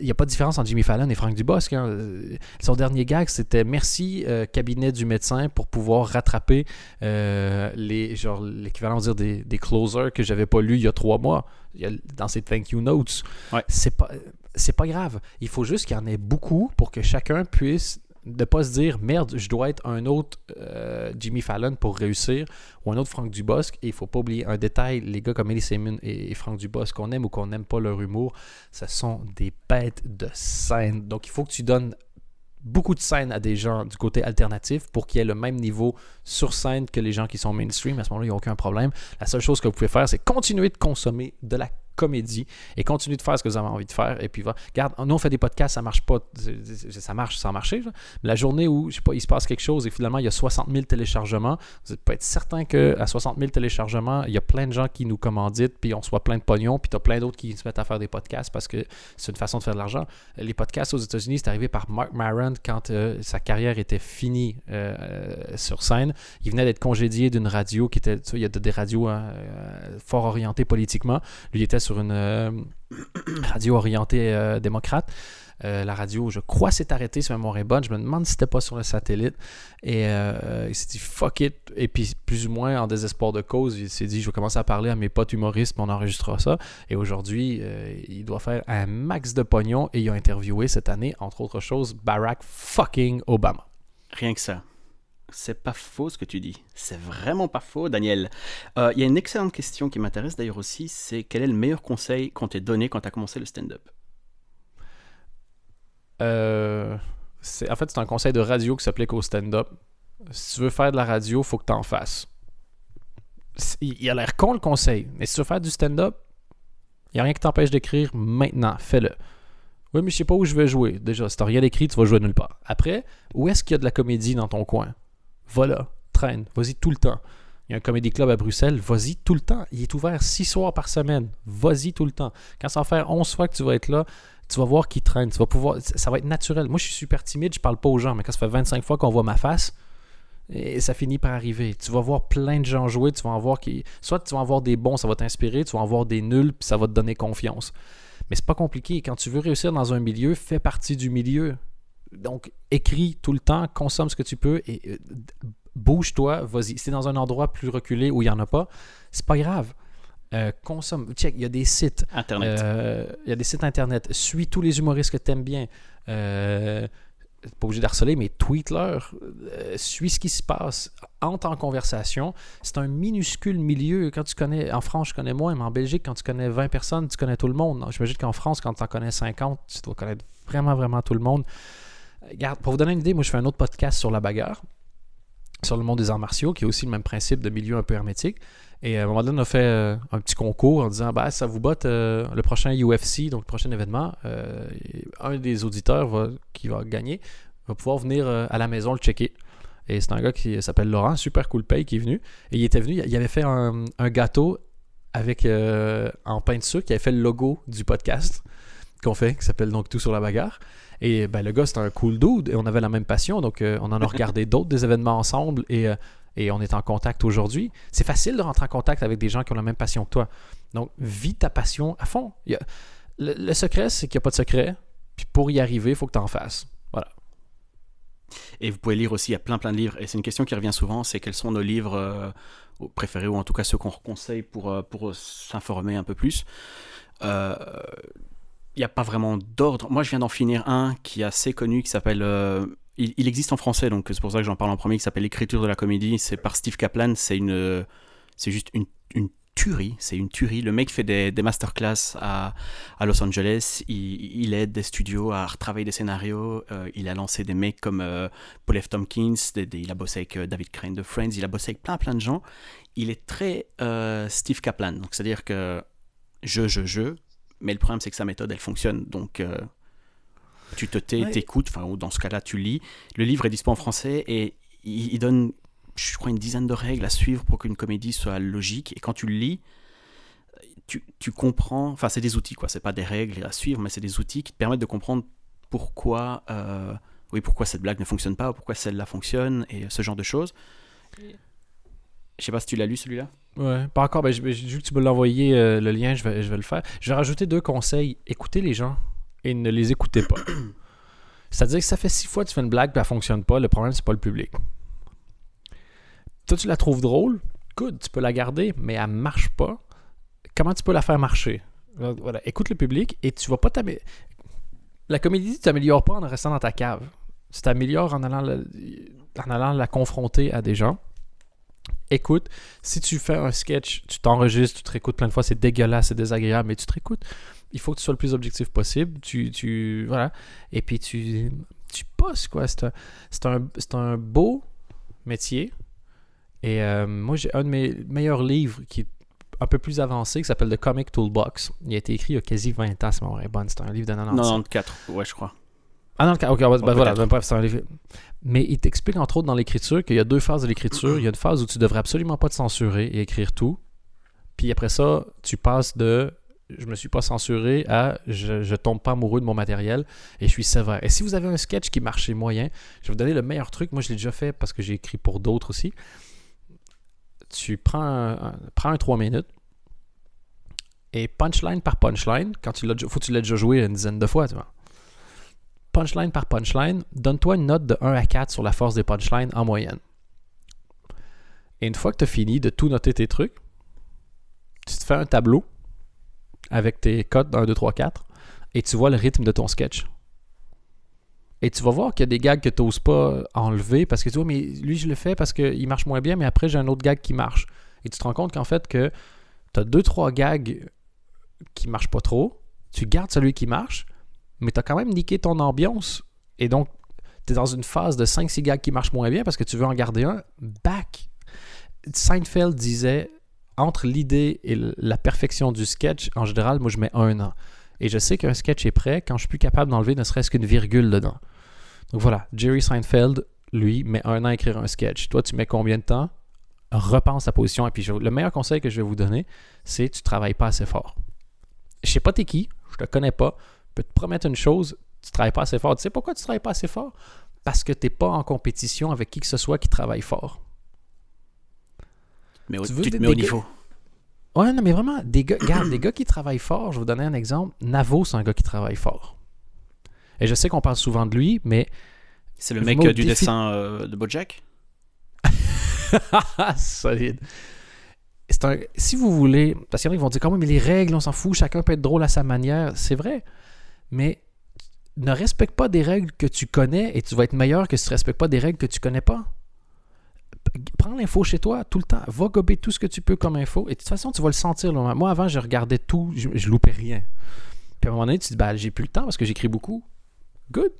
Il n'y a pas de différence entre Jimmy Fallon et Franck Dubosc. hein. Euh, Son dernier gag, c'était merci euh, cabinet du médecin pour pouvoir rattraper euh, les genre l'équivalent dire des, des closers que j'avais pas lu il y a trois mois Il y a- dans ses thank you notes. Ouais. C'est pas c'est pas grave. Il faut juste qu'il y en ait beaucoup pour que chacun puisse ne pas se dire merde, je dois être un autre euh, Jimmy Fallon pour réussir ou un autre Franck Dubosc. Et il faut pas oublier un détail les gars comme Ellie et, et Franck Dubosc, qu'on aime ou qu'on n'aime pas leur humour, ce sont des bêtes de scène. Donc il faut que tu donnes beaucoup de scènes à des gens du côté alternatif pour qu'il y ait le même niveau sur scène que les gens qui sont mainstream. À ce moment-là, il n'y a aucun problème. La seule chose que vous pouvez faire, c'est continuer de consommer de la comédie et continuer de faire ce que vous avez envie de faire. Et puis, va. Regarde, nous, on fait des podcasts, ça marche pas. Ça marche sans marcher. la journée où, je sais pas, il se passe quelque chose et finalement, il y a 60 000 téléchargements, vous pouvez être certain qu'à 60 000 téléchargements, il y a plein de gens qui nous commanditent, puis on soit plein de pognon, puis tu as plein d'autres qui se mettent à faire des podcasts parce que c'est une façon de faire de l'argent. Les podcasts aux États-Unis, c'est arrivé par Mark Maron quand euh, sa carrière était finie euh, euh, sur scène. Il venait d'être congédié d'une radio qui était, tu sais, il y a des radios hein, fort orientées politiquement. Lui il était sur une euh, radio orientée euh, démocrate. Euh, la radio, je crois, s'est arrêtée, si ma mémoire. Je me demande si c'était pas sur le satellite. Et il s'est dit fuck it. Et puis, plus ou moins en désespoir de cause, il s'est dit je vais commencer à parler à mes potes humoristes, puis on enregistrera ça. Et aujourd'hui, il doit faire un max de pognon et il a interviewé cette année, entre autres choses, Barack fucking Obama. Rien que ça. C'est pas faux ce que tu dis. C'est vraiment pas faux, Daniel. Euh, Il y a une excellente question qui m'intéresse d'ailleurs aussi, c'est quel est le meilleur conseil qu'on t'ait donné quand tu as commencé le stand-up? Euh, en fait, c'est un conseil de radio qui s'applique au stand-up. Si tu veux faire de la radio, faut que tu en fasses. Il a l'air con le conseil, mais si tu veux faire du stand-up, il n'y a rien qui t'empêche d'écrire maintenant. Fais-le. Oui, mais je sais pas où je vais jouer. Déjà, si tu rien écrit, tu vas jouer nulle part. Après, où est-ce qu'il y a de la comédie dans ton coin? Va là, traîne, vas-y tout le temps. Il y a un comédie club à Bruxelles, vas-y tout le temps. Il est ouvert six soirs par semaine. Vas-y tout le temps. Quand ça va faire 11 fois que tu vas être là, tu vas voir qui traîne. Tu vas pouvoir, ça va être naturel. Moi, je suis super timide, je parle pas aux gens, mais quand ça fait 25 fois qu'on voit ma face, ça finit par arriver. Tu vas voir plein de gens jouer, tu vas voir qui. Soit tu vas en voir des bons, ça va t'inspirer, tu vas en voir des nuls, puis ça va te donner confiance. Mais c'est pas compliqué. Quand tu veux réussir dans un milieu, fais partie du milieu. Donc, écris tout le temps, consomme ce que tu peux et euh, bouge-toi, vas-y. Si c'est dans un endroit plus reculé où il n'y en a pas, c'est pas grave. Euh, consomme. Check, il y a des sites. Internet. Euh, Il y a des sites internet. Suis tous les humoristes que tu aimes bien. Pas obligé d'harceler, mais tweet-leur. Suis ce qui se passe. Entre en conversation. C'est un minuscule milieu. Quand tu connais, en France, je connais moins, mais en Belgique, quand tu connais 20 personnes, tu connais tout le monde. J'imagine qu'en France, quand tu en connais 50, tu dois connaître vraiment, vraiment tout le monde. Euh, pour vous donner une idée, moi, je fais un autre podcast sur la bagarre, sur le monde des arts martiaux, qui est aussi le même principe de milieu un peu hermétique. Et à un moment donné, on a fait euh, un petit concours en disant bah, ça vous botte euh, le prochain UFC, donc le prochain événement. euh, un des auditeurs qui va gagner va pouvoir venir euh, à la maison le checker. Et c'est un gars qui s'appelle Laurent, super cool paye, qui est venu. Et il était venu, il avait fait un, gâteau avec euh, en pain de sucre, il avait fait le logo du podcast qu'on fait, qui s'appelle donc Tout sur la bagarre. Et ben, le gars, c'était un cool dude et on avait la même passion, donc euh, on en a regardé d'autres des événements ensemble et, euh, et on est en contact aujourd'hui. C'est facile de rentrer en contact avec des gens qui ont la même passion que toi. Donc, vis ta passion à fond. Il y a- le, le secret, c'est qu'il n'y a pas de secret. Puis pour y arriver, il faut que tu en fasses. Voilà. Et vous pouvez lire aussi, il y a plein plein de livres. Et c'est une question qui revient souvent, c'est quels sont nos livres euh, préférés, ou en tout cas ceux qu'on conseille pour, pour s'informer un peu plus. Euh, n'y a pas vraiment d'ordre. Moi, je viens d'en finir un qui est assez connu, qui s'appelle... euh, il, il existe en français, donc c'est pour ça que j'en parle en premier, qui s'appelle L'écriture de la comédie. C'est par Steve Kaplan. C'est une, c'est juste une, une tuerie. C'est une tuerie. Le mec fait des, des masterclass à, à Los Angeles. Il, il aide des studios à retravailler des scénarios. Euh, il a lancé des mecs comme euh, Paul F. Tompkins. il a bossé avec euh, David Crane de Friends. Il a bossé avec plein plein de gens. Il est très euh, Steve Kaplan. Donc c'est-à-dire que je, je, je. Mais le problème c'est que sa méthode elle fonctionne. Donc euh, tu te tais, Ouais. t'écoutes. Enfin ou dans ce cas-là tu lis. Le livre est disponible en français et il, il donne je crois, une dizaine de règles à suivre pour qu'une comédie soit logique. Et quand tu le lis, tu, tu comprends. Enfin, c'est des outils, quoi. C'est pas des règles à suivre, mais c'est des outils qui te permettent de comprendre pourquoi, euh, oui, pourquoi cette blague ne fonctionne pas, ou pourquoi celle-là fonctionne, et ce genre de choses. Je sais pas si tu l'as lu celui-là. Ouais, pas encore. Ben, vu que tu me l'as envoyé, euh, le lien, je vais, je vais le faire. Je vais rajouter deux conseils. Écoutez les gens et ne les écoutez pas. C'est-à-dire que ça fait six fois que tu fais une blague et elle fonctionne pas. Le problème, c'est pas le public. Toi, tu la trouves drôle? Good, tu peux la garder, mais elle marche pas. Comment tu peux la faire marcher? Voilà, écoute le public et tu vas pas t'améliorer. La comédie, tu t'améliores pas en restant dans ta cave. Tu t'améliores en allant, en allant la confronter à des gens. Écoute, si tu fais un sketch, tu t'enregistres, tu te réécoutes plein de fois, c'est dégueulasse, c'est désagréable, mais tu te réécoutes. Il faut que tu sois le plus objectif possible. Tu, tu voilà. Et puis tu, tu quoi. C'est un, c'est un, c'est un beau métier. Et euh, moi, j'ai un de mes meilleurs livres qui est un peu plus avancé, qui s'appelle The Comic Toolbox. Il a été écrit il y a quasi 20 ans, c'est est bonne. C'est un livre de 97. 94, ouais, je crois. Ah non, le cas- ok, Oh, voilà, ben bref, c'est un livre. Mais il t'explique entre autres dans l'écriture qu'il y a deux phases de l'écriture. Il y a une phase où tu devrais absolument pas te censurer et écrire tout. Puis après ça, tu passes de je me suis pas censuré à je, je tombe pas amoureux de mon matériel et je suis sévère. Et si vous avez un sketch qui marchait moyen, je vais vous donner le meilleur truc. Moi, je l'ai déjà fait parce que j'ai écrit pour d'autres aussi. Tu prends un, un- prends un 3 minutes et punchline par punchline, quand tu l'as faut que tu l'aies déjà joué une dizaine de fois, tu vois punchline par punchline, donne-toi une note de 1 à 4 sur la force des punchlines en moyenne. Et une fois que tu as fini de tout noter tes trucs, tu te fais un tableau avec tes codes 1, 2, 3, 4 et tu vois le rythme de ton sketch. Et tu vas voir qu'il y a des gags que tu n'oses pas enlever parce que tu vois, mais lui, je le fais parce qu'il marche moins bien, mais après, j'ai un autre gag qui marche. Et tu te rends compte qu'en fait, que tu as 2-3 gags qui marchent pas trop, tu gardes celui qui marche, mais tu as quand même niqué ton ambiance. Et donc, tu es dans une phase de 5-6 gags qui marchent moins bien parce que tu veux en garder un. Back. Seinfeld disait entre l'idée et la perfection du sketch, en général, moi je mets un an. Et je sais qu'un sketch est prêt quand je suis plus capable d'enlever ne serait-ce qu'une virgule dedans. Donc voilà, Jerry Seinfeld, lui, met un an à écrire un sketch. Toi, tu mets combien de temps? Repense ta position. Et puis, je- le meilleur conseil que je vais vous donner, c'est tu travailles pas assez fort. Je sais pas t'es qui, je te connais pas, peux te promettre une chose, tu travailles pas assez fort. Tu sais pourquoi tu travailles pas assez fort? Parce que t'es pas en compétition avec qui que ce soit qui travaille fort. Mais au- Tu veux tu te des- mets au niveau. Ouais, non, mais vraiment, des gars, regarde, des gars qui travaillent fort, je vais vous donner un exemple. Navo, c'est un gars qui travaille fort. Et je sais qu'on parle souvent de lui, mais C'est le mec me du dessin euh, de Bojack? Solide. C'est un, si vous voulez, parce qu'il y en a qui vont dire quand même, mais les règles, on s'en fout, chacun peut être drôle à sa manière, c'est vrai. Mais ne respecte pas des règles que tu connais et tu vas être meilleur que si tu ne respectes pas des règles que tu connais pas. Prends l'info chez toi tout le temps. Va gober tout ce que tu peux comme info. Et de toute façon, tu vas le sentir. Moi, avant, je regardais tout, je, je loupais rien. Puis à un moment donné, tu te dis, bah, j'ai plus le temps parce que j'écris beaucoup. Good.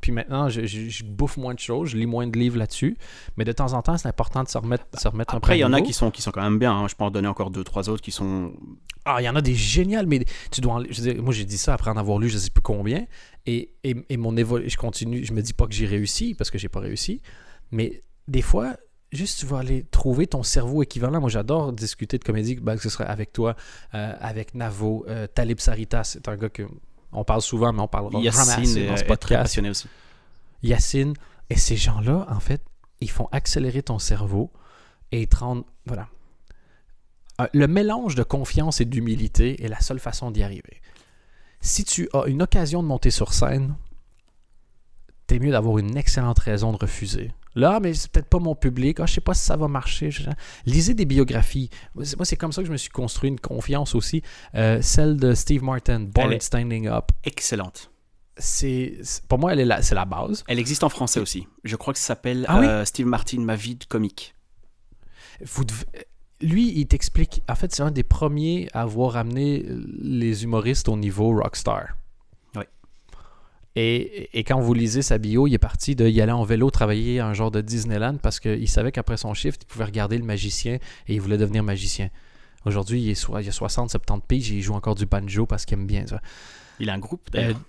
Puis maintenant, je, je- je bouffe moins de choses, je lis moins de livres là-dessus. Mais de temps en temps, c'est important de se remettre, se remettre un peu Après, il y en a qui sont, qui sont quand même bien. hein. Je peux en donner encore deux, trois autres qui sont. Ah, il y en a des géniales, mais tu dois en- je veux dire, moi, j'ai dit ça après en avoir lu je sais plus combien. Et, et, et mon évol- je continue, je me dis pas que j'ai réussi parce que j'ai pas réussi. Mais des fois, juste tu vas aller trouver ton cerveau équivalent. Moi, j'adore discuter de comédie, ben, que ce serait avec toi, euh, avec Navo, euh, Talib Sarita, c'est un gars que on parle souvent, mais on parlera vraiment Yacine assez dans ce podcast. passionné aussi. Yacine. Et ces gens-là, en fait, ils font accélérer ton cerveau et ils te rendent. Voilà. Euh, Le mélange de confiance et d'humilité est la seule façon d'y arriver. Si tu as une occasion de monter sur scène, t'es mieux d'avoir une excellente raison de refuser. Là, mais c'est peut-être pas mon public. Ah, je sais pas si ça va marcher. Lisez des biographies. Moi, c'est- comme ça que je me suis construit une confiance aussi. Euh, celle de Steve Martin, Born Standing Up. Excellente. C'est, pour moi, elle est la, c'est la base. Elle existe en français aussi. Je crois que ça s'appelle Ah oui? euh, Steve Martin, ma vie de comique. Vous devez- lui, il t'explique. En fait, c'est un des premiers à avoir amené les humoristes au niveau rockstar. Et, et quand vous lisez sa bio, il est parti de y aller en vélo travailler à un genre de Disneyland parce qu'il savait qu'après son shift, il pouvait regarder le magicien et il voulait devenir magicien. Aujourd'hui, il, est so- il a 60, 70 piges et il joue encore du banjo parce qu'il aime bien ça. Il a un groupe d'ailleurs.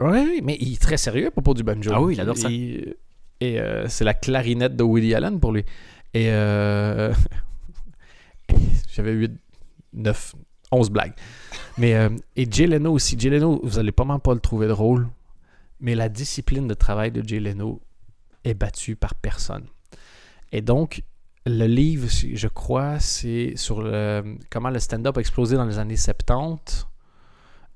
Oui, mais il est très sérieux à propos du banjo. Ah oui, il adore ça. Et, et, euh, c'est la clarinette de Woody Allen pour lui. Et euh, j'avais 8, 9, 11 blagues. Mais, euh, et Jay Leno aussi. Jay Leno, vous allez pas mal pas le trouver drôle, mais la discipline de travail de Jay Leno est battue par personne. Et donc, le livre, je crois, c'est sur comment le stand-up a explosé dans les années 70.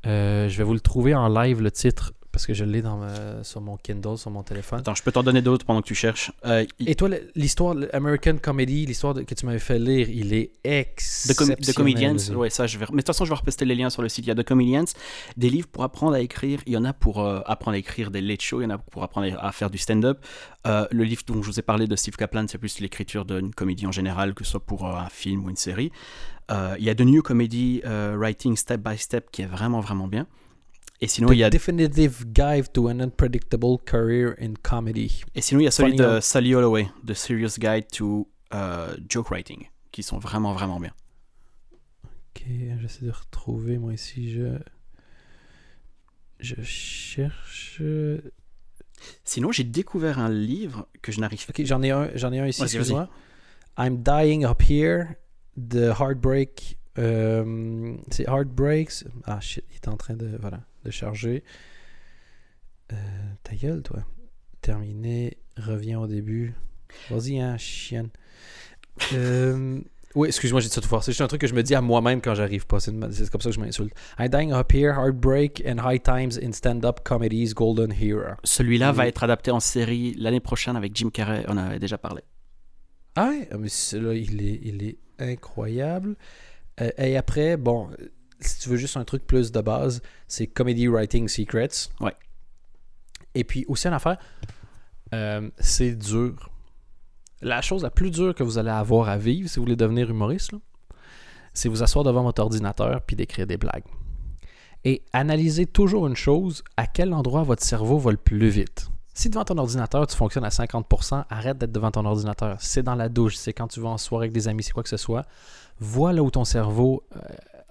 Euh, je vais vous le trouver en live, le titre, parce que je l'ai dans ma- sur mon Kindle, sur mon téléphone. Attends, je peux t'en donner d'autres pendant que tu cherches. Euh, il- Et toi, l'histoire, l'American Comedy, l'histoire que tu m'avais fait lire, il est The, Com- exceptionnel. The Comedians, ouais, ça je vais. Mais de toute façon, je vais reposter les liens sur le site. Il y a The Comedians, des livres pour apprendre à écrire. Il y en a pour euh, apprendre à écrire des late shows, il y en a pour apprendre à faire du stand-up. Euh, le livre dont je vous ai parlé de Steve Kaplan, c'est plus l'écriture d'une comédie en général, que ce soit pour un film ou une série. Il y a The New Comedy Writing Step by Step qui est vraiment, vraiment bien. Et sinon, The il y a, Definitive Guide to an Unpredictable Career in Comedy. et sinon, il y a celui Funny de Sally Holloway, The Serious Guide to euh, Joke Writing, qui sont vraiment, vraiment bien. Ok, j'essaie de retrouver, moi ici, je... Je cherche... Sinon, j'ai découvert un livre que je n'arrive Ok, j'en ai un, j'en ai un ici, excuse-moi. I'm Dying Up Here, The Heartbreak... euh, c'est Heartbreaks... Ah shit, il est en train de... Voilà, de charger. Euh, ta gueule, toi. Terminé, reviens au début. Vas-y, hein, chienne. Euh, oui, excuse-moi, j'ai dit ça tout fort. C'est juste un truc que je me dis à moi-même quand j'arrive pas. C'est une- c'est comme ça que je m'insulte. Dying Up Here, Heartbreak and High Times in Stand-Up Comedies Golden Hero. Celui-là va être adapté en série l'année prochaine avec Jim Carrey, on en avait déjà parlé. Ah ouais, mais celui-là, il est, il est incroyable. Euh, et après, bon, euh, si tu veux juste un truc plus de base, c'est Comedy Writing Secrets. Ouais. Et puis aussi une affaire, euh, c'est dur. La chose la plus dure que vous allez avoir à vivre si vous voulez devenir humoriste, c'est vous asseoir devant votre ordinateur puis d'écrire des blagues. Et analysez toujours une chose, à quel endroit votre cerveau va le plus vite. Si devant ton ordinateur, tu fonctionnes à 50%, arrête d'être devant ton ordinateur. C'est dans la douche, c'est quand tu vas en soirée avec des amis, c'est quoi que ce soit. Vois là où ton cerveau euh,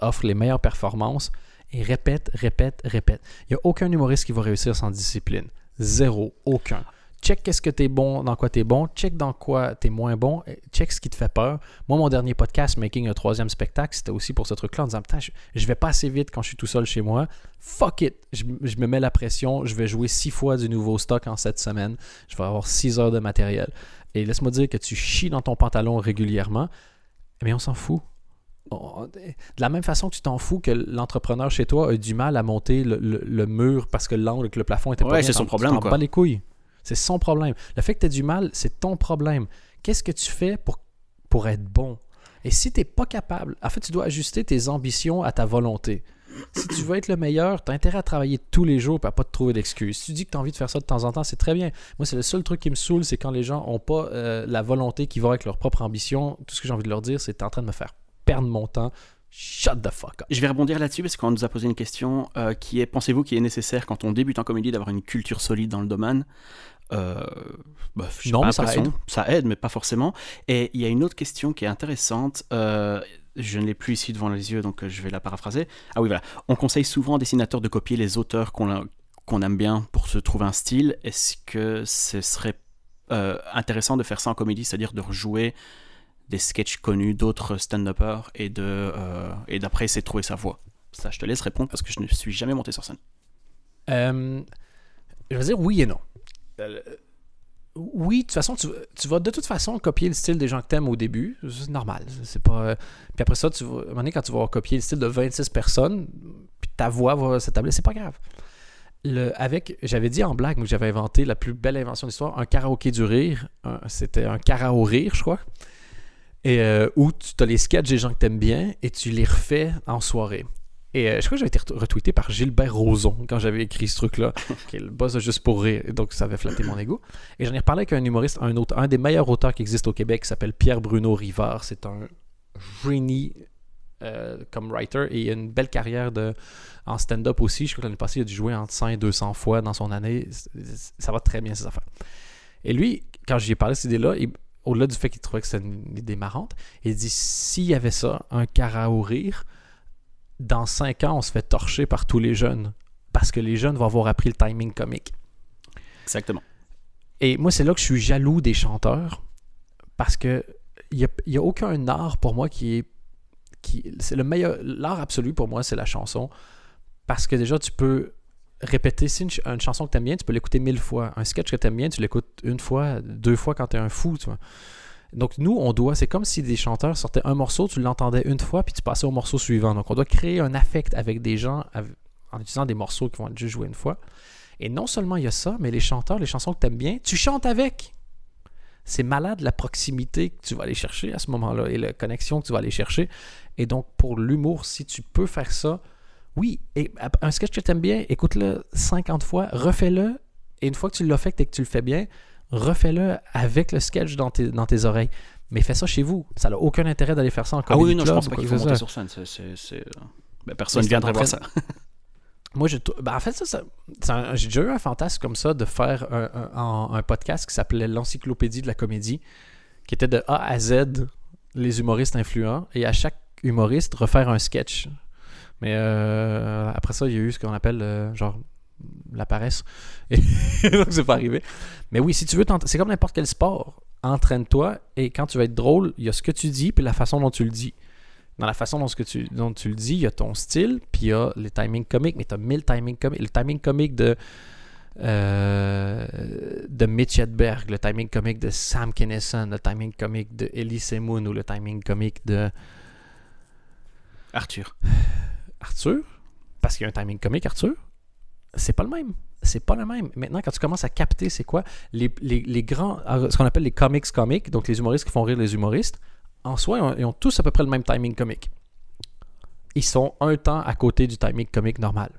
offre les meilleures performances et répète, répète, répète. Il n'y a aucun humoriste qui va réussir sans discipline. Zéro, aucun. Check qu'est-ce que t'es bon, dans quoi t'es bon, check dans quoi t'es moins bon, check ce qui te fait peur. Moi, mon dernier podcast, Making un troisième spectacle, c'était aussi pour ce truc-là, en disant, putain, je, je vais pas assez vite quand je suis tout seul chez moi. Fuck it! Je, je me mets la pression, je vais jouer six fois du nouveau stock en cette semaine, je vais avoir six heures de matériel. Et laisse-moi dire que tu chies dans ton pantalon régulièrement, mais on s'en fout. On- De la même façon que tu t'en fous que l'entrepreneur chez toi a du mal à monter le, le- le mur parce que l'angle que le plafond était pas Ouais, bien, c'est son tu problème, t'en quoi. les couilles. C'est son problème. Le fait que tu aies du mal, c'est ton problème. Qu'est-ce que tu fais pour, pour être bon? Et si tu n'es pas capable, en fait, tu dois ajuster tes ambitions à ta volonté. Si tu veux être le meilleur, tu as intérêt à travailler tous les jours et à pas te trouver d'excuses. Si tu dis que tu as envie de faire ça de temps en temps, c'est très bien. Moi, c'est le seul truc qui me saoule, c'est quand les gens n'ont pas euh, la volonté qui va avec leur propre ambition. Tout ce que j'ai envie de leur dire, c'est tu es en train de me faire perdre mon temps. Shut the fuck up. Je vais rebondir là-dessus parce qu'on nous a posé une question euh, qui est pensez-vous qu'il est nécessaire quand on débute en comédie d'avoir une culture solide dans le domaine? Euh, bah, Non, mais ça aide. Ça aide, mais pas forcément. Et il y a une autre question qui est intéressante. euh, je ne l'ai plus ici devant les yeux, donc je vais la paraphraser. Ah oui, voilà. On conseille souvent aux dessinateurs de copier les auteurs qu'on aime bien pour se trouver un style. Est-ce que ce serait intéressant de faire ça en comédie, c'est-à-dire de rejouer des sketchs connus d'autres stand-uppers et de euh, et d'après trouver sa voix Ça, je te laisse répondre parce que je ne suis jamais monté sur scène. Euh, je veux dire oui et non. Euh, oui, de toute façon, tu, tu vas de toute façon copier le style des gens que t'aimes au début. C'est normal. C'est pas. euh, Puis après ça, tu vas, quand tu vas copier le style de 26 personnes, puis ta voix va s'établir, c'est pas grave. Le, avec, j'avais dit en blague, que j'avais inventé la plus belle invention de l'histoire, un karaoké du rire. C'était un karaoke rire, je crois. Et euh, où tu as les sketchs des gens que t'aimes bien et tu les refais en soirée. Et euh, je crois que j'avais été ret- retweeté par Gilbert Rozon quand j'avais écrit ce truc-là, qui est le boss de Juste pour rire. Donc ça avait flatté mon ego. Et j'en ai reparlé avec un humoriste, un, autre, un des meilleurs auteurs qui existe au Québec, qui s'appelle Pierre-Bruno Rivard. C'est un génie euh, comme writer et il a une belle carrière de, en stand-up aussi. Je crois que l'année passée, il a dû jouer entre 100 et 200 fois dans son année. Ça va très bien, ces affaires. Et lui, quand j'y ai parlé de cette idée-là, au-delà du fait qu'il trouvait que c'était une idée marrante, il dit s'il y avait ça, un carao rire, dans 5 ans, on se fait torcher par tous les jeunes parce que les jeunes vont avoir appris le timing comique. Exactement. Et moi, c'est là que je suis jaloux des chanteurs parce que il n'y a, aucun art pour moi qui est. Qui, c'est le meilleur. L'art absolu pour moi, c'est la chanson. Parce que déjà, tu peux répéter. Si une, chanson que tu aimes bien, tu peux l'écouter mille fois. Un sketch que tu aimes bien, tu l'écoutes une fois, deux fois quand tu es un fou. Donc, nous, on doit. C'est comme si des chanteurs sortaient un morceau, tu l'entendais une fois, puis tu passais au morceau suivant. Donc, on doit créer un affect avec des gens en utilisant des morceaux qui vont être juste joués une fois. Et non seulement il y a ça, mais les chanteurs, les chansons que tu aimes bien, tu chantes avec. C'est malade la proximité que tu vas aller chercher à ce moment-là et la connexion que tu vas aller chercher. Et donc, pour l'humour, si tu peux faire ça, oui, et un sketch que tu aimes bien, écoute-le 50 fois, refais-le, et une fois que tu l'as fait et que tu le fais bien, refais-le avec le sketch dans tes, dans tes oreilles. Mais fais ça chez vous. Ça n'a aucun intérêt d'aller faire ça en comedy Ah oui, non, club je pense pas qu'il faut monter sur scène. euh, ben, personne ne viendrait voir ça. Moi, je, ben, en fait, ça, ça- j'ai déjà eu un fantasme comme ça de faire un, un- un- un podcast qui s'appelait l'Encyclopédie de la comédie, qui était de A à Z les humoristes influents, et à chaque humoriste refaire un sketch. Mais euh, après ça, il y a eu ce qu'on appelle euh, genre la paresse. Et donc, c'est pas arrivé. Mais oui, si tu veux, c'est comme n'importe quel sport. Entraîne-toi et quand tu vas être drôle, il y a ce que tu dis puis la façon dont tu le dis. Dans la façon dont, ce que tu, dont tu le dis, il y a ton style, puis il y a les timings comiques, mais tu as mille timings comiques. Le timing comique de, euh, de Mitch Hedberg, le timing comique de Sam Kinison, le timing comique de Elise Moon ou le timing comique de Arthur. Arthur, parce qu'il y a un timing comique, Arthur, c'est pas le même. C'est pas le même. Maintenant, quand tu commences à capter c'est quoi, les, grands, euh, ce qu'on appelle les comics comiques, donc les humoristes qui font rire les humoristes, en soi, ils ont, tous à peu près le même timing comique. Ils sont un temps à côté du timing comique normal.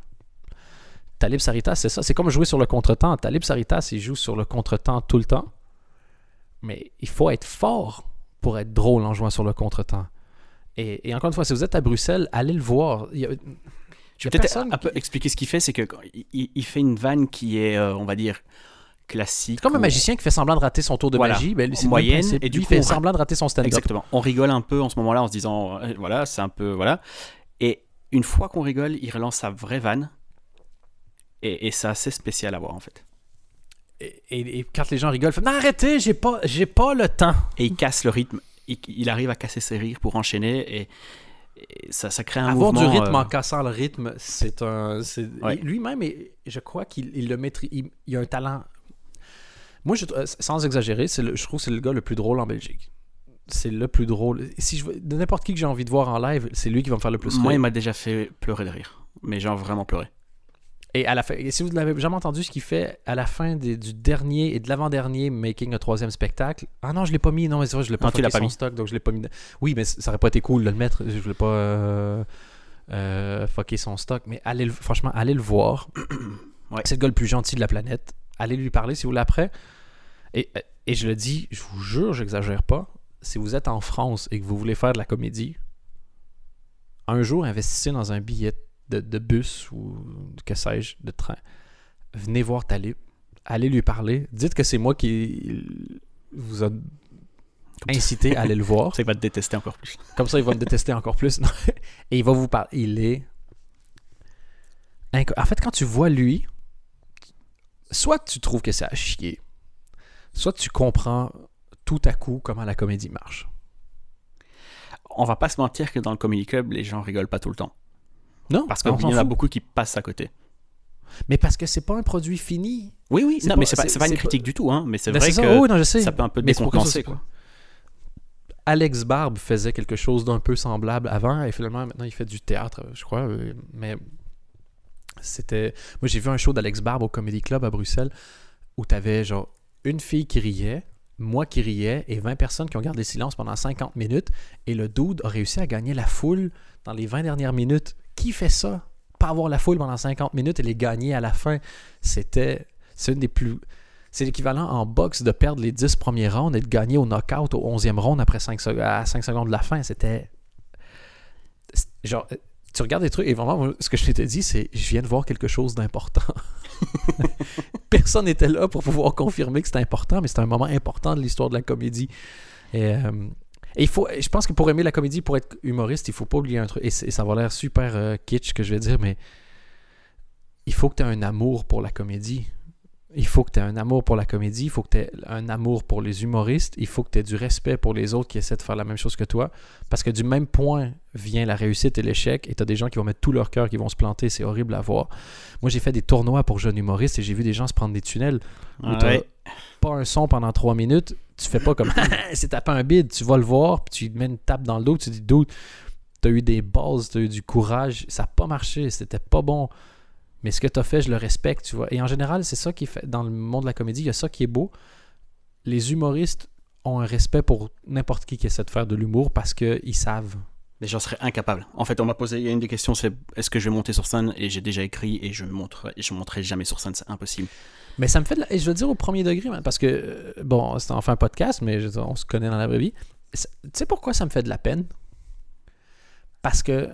Talib Saritas, c'est ça. C'est comme jouer sur le contretemps. Talib Saritas, il joue sur le contretemps tout le temps. Mais il faut être fort pour être drôle en jouant sur le contretemps. Et, et encore une fois, si vous êtes à Bruxelles, allez le voir. Il y a- Je il y vais a peut-être personne un peu expliquer ce qu'il fait. C'est que quand il, il- il fait une vanne qui est, euh, on va dire, classique. C'est comme un magicien qui fait semblant de rater son tour de Voilà. magie. Ben, c'est Moyenne, et du Lui, il coup, fait on- semblant de rater son stand-up. Exactement. On rigole un peu en ce moment-là en se disant, euh, voilà, c'est un peu, voilà. Et une fois qu'on rigole, il relance sa vraie vanne. Et, et c'est assez spécial à voir en fait. Et, et- et quand les gens rigolent, ils font, non, arrêtez, j'ai pas, j'ai pas le temps. Et il casse le rythme. Il, il arrive à casser ses rires pour enchaîner et, et ça, ça crée un Avoir mouvement. du rythme euh, en cassant le rythme, c'est un. c'est- Ouais. Lui-même, et je crois qu'il il le maîtrise. Il, il a un talent. Moi, je, euh, sans exagérer, c'est le- je trouve que c'est le gars le plus drôle en Belgique. C'est le plus drôle. Si je de n'importe qui que j'ai envie de voir en live, c'est lui qui va me faire le plus Moi, rire. il m'a déjà fait pleurer de rire. Mais genre vraiment pleurer. Et à la fin, si vous ne l'avez jamais entendu, ce qu'il fait à la fin des- du dernier et de l'avant-dernier Making a troisième spectacle. Ah non, je l'ai pas mis. Non, mais c'est vrai, je l'ai pas Non, tu l'as pas mis. stock, donc je l'ai pas mis. Oui, mais ça aurait pas été cool de le mettre. Je voulais pas euh, euh, fucker son stock. Mais allez, le- franchement, allez le voir. Ouais. C'est le gars le plus gentil de la planète. Allez lui parler si vous voulez après. Et, et je le dis, je vous jure, j'exagère pas. Si vous êtes en France et que vous voulez faire de la comédie, un jour, investissez dans un billet de, de bus ou que sais-je, de train. Venez voir Talib. Allez lui parler. Dites que c'est moi qui vous a incité à aller le voir. C'est qu'il va te détester encore plus. Comme ça, il va me détester encore plus. Et il va vous parler. Il est. En fait, quand tu vois lui, soit tu trouves que c'est à chier, soit tu comprends tout à coup comment la comédie marche. On va pas se mentir que dans le comedy club, les gens rigolent pas tout le temps. Non, Parce qu'il y en a beaucoup qui passent à côté. Mais parce que c'est pas un produit fini. Oui, oui, non, pas- mais c'est pas, une critique du tout, hein, mais c'est Ben, vrai ça. que Oh, oui, non, je sais. ça peut un peu décompenser, quoi. Alex Barbe faisait quelque chose d'un peu semblable avant et finalement maintenant il fait du théâtre, je crois. euh, Mais c'était. Moi j'ai vu un show d'Alex Barbe au Comedy Club à Bruxelles où t'avais genre une fille qui riait, moi qui riais et 20 personnes qui ont gardé le silence pendant 50 minutes et le dude a réussi à gagner la foule dans les 20 dernières minutes. Qui fait ça? Pas avoir la foule pendant 50 minutes et les gagner à la fin. C'était. C'est une des plus. C'est l'équivalent en boxe de perdre les 10 premiers rounds et de gagner au knockout au 11e round après 5 à 5 secondes de la fin. C'était. Genre, tu regardes des trucs et vraiment, ce que je t'ai dit, c'est je viens de voir quelque chose d'important. Personne n'était là pour pouvoir confirmer que c'était important, mais c'était un moment important de l'histoire de la comédie. Et, euh, faut, je pense que pour aimer la comédie, pour être humoriste, il faut pas oublier un truc. Et, ça va l'air super euh, kitsch que je vais dire, mais il faut que tu aies un amour pour la comédie il faut que tu aies un amour pour la comédie, il faut que tu aies un amour pour les humoristes, il faut que tu aies du respect pour les autres qui essaient de faire la même chose que toi. Parce que du même point vient la réussite et l'échec, et tu as des gens qui vont mettre tout leur cœur, qui vont se planter, c'est horrible à voir. Moi, j'ai fait des tournois pour jeunes humoristes et j'ai vu des gens se prendre des tunnels où tu pas un son pendant trois minutes, tu fais pas comme c'est taper un bide, tu vas le voir, puis tu mets une tape dans le dos, tu dis, dude, tu as eu des bases, tu as eu du courage, ça n'a pas marché, c'était pas bon. Mais ce que tu as fait, je le respecte, tu vois. Et en général, c'est ça qui fait, dans le monde de la comédie, il y a ça qui est beau. Les humoristes ont un respect pour n'importe qui qui essaie de faire de l'humour parce qu'ils savent. Mais j'en serais incapable. En fait, on m'a posé, il y a une des questions, c'est est-ce que je vais monter sur scène? Et j'ai déjà écrit et je ne montre, je monterai jamais sur scène, c'est impossible. Mais ça me fait de la... Et je veux dire au premier degré, parce que, euh, bon, c'est enfin un podcast, mais on se connaît dans la vraie vie. Tu sais pourquoi ça me fait de la peine? Parce que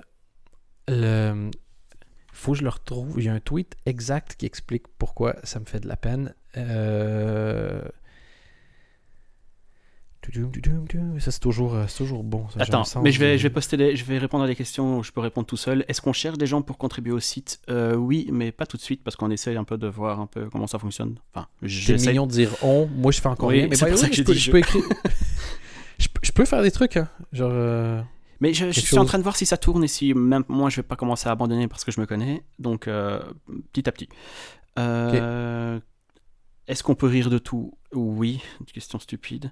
le, faut que je le retrouve. Il y a un tweet exact qui explique pourquoi ça me fait de la peine. Euh... Ça, c'est toujours, euh, toujours bon. Attends, mais je vais, je vais poster je vais répondre à des questions où je peux répondre tout seul. Est-ce qu'on cherche des gens pour contribuer au site? Euh, Oui, mais pas tout de suite parce qu'on essaye un peu de voir un peu comment ça fonctionne. Enfin, j'ai millions de dire on. Moi, je fais encore rien. Mais ça que je, peux, je, peux écrire... je, peux faire des trucs. Hein. Genre. Euh, mais je, suis en train de voir si ça tourne et si même moi je vais pas commencer à abandonner parce que je me connais. Donc euh, petit à petit. Euh, est-ce qu'on peut rire de tout? Oui, une question stupide.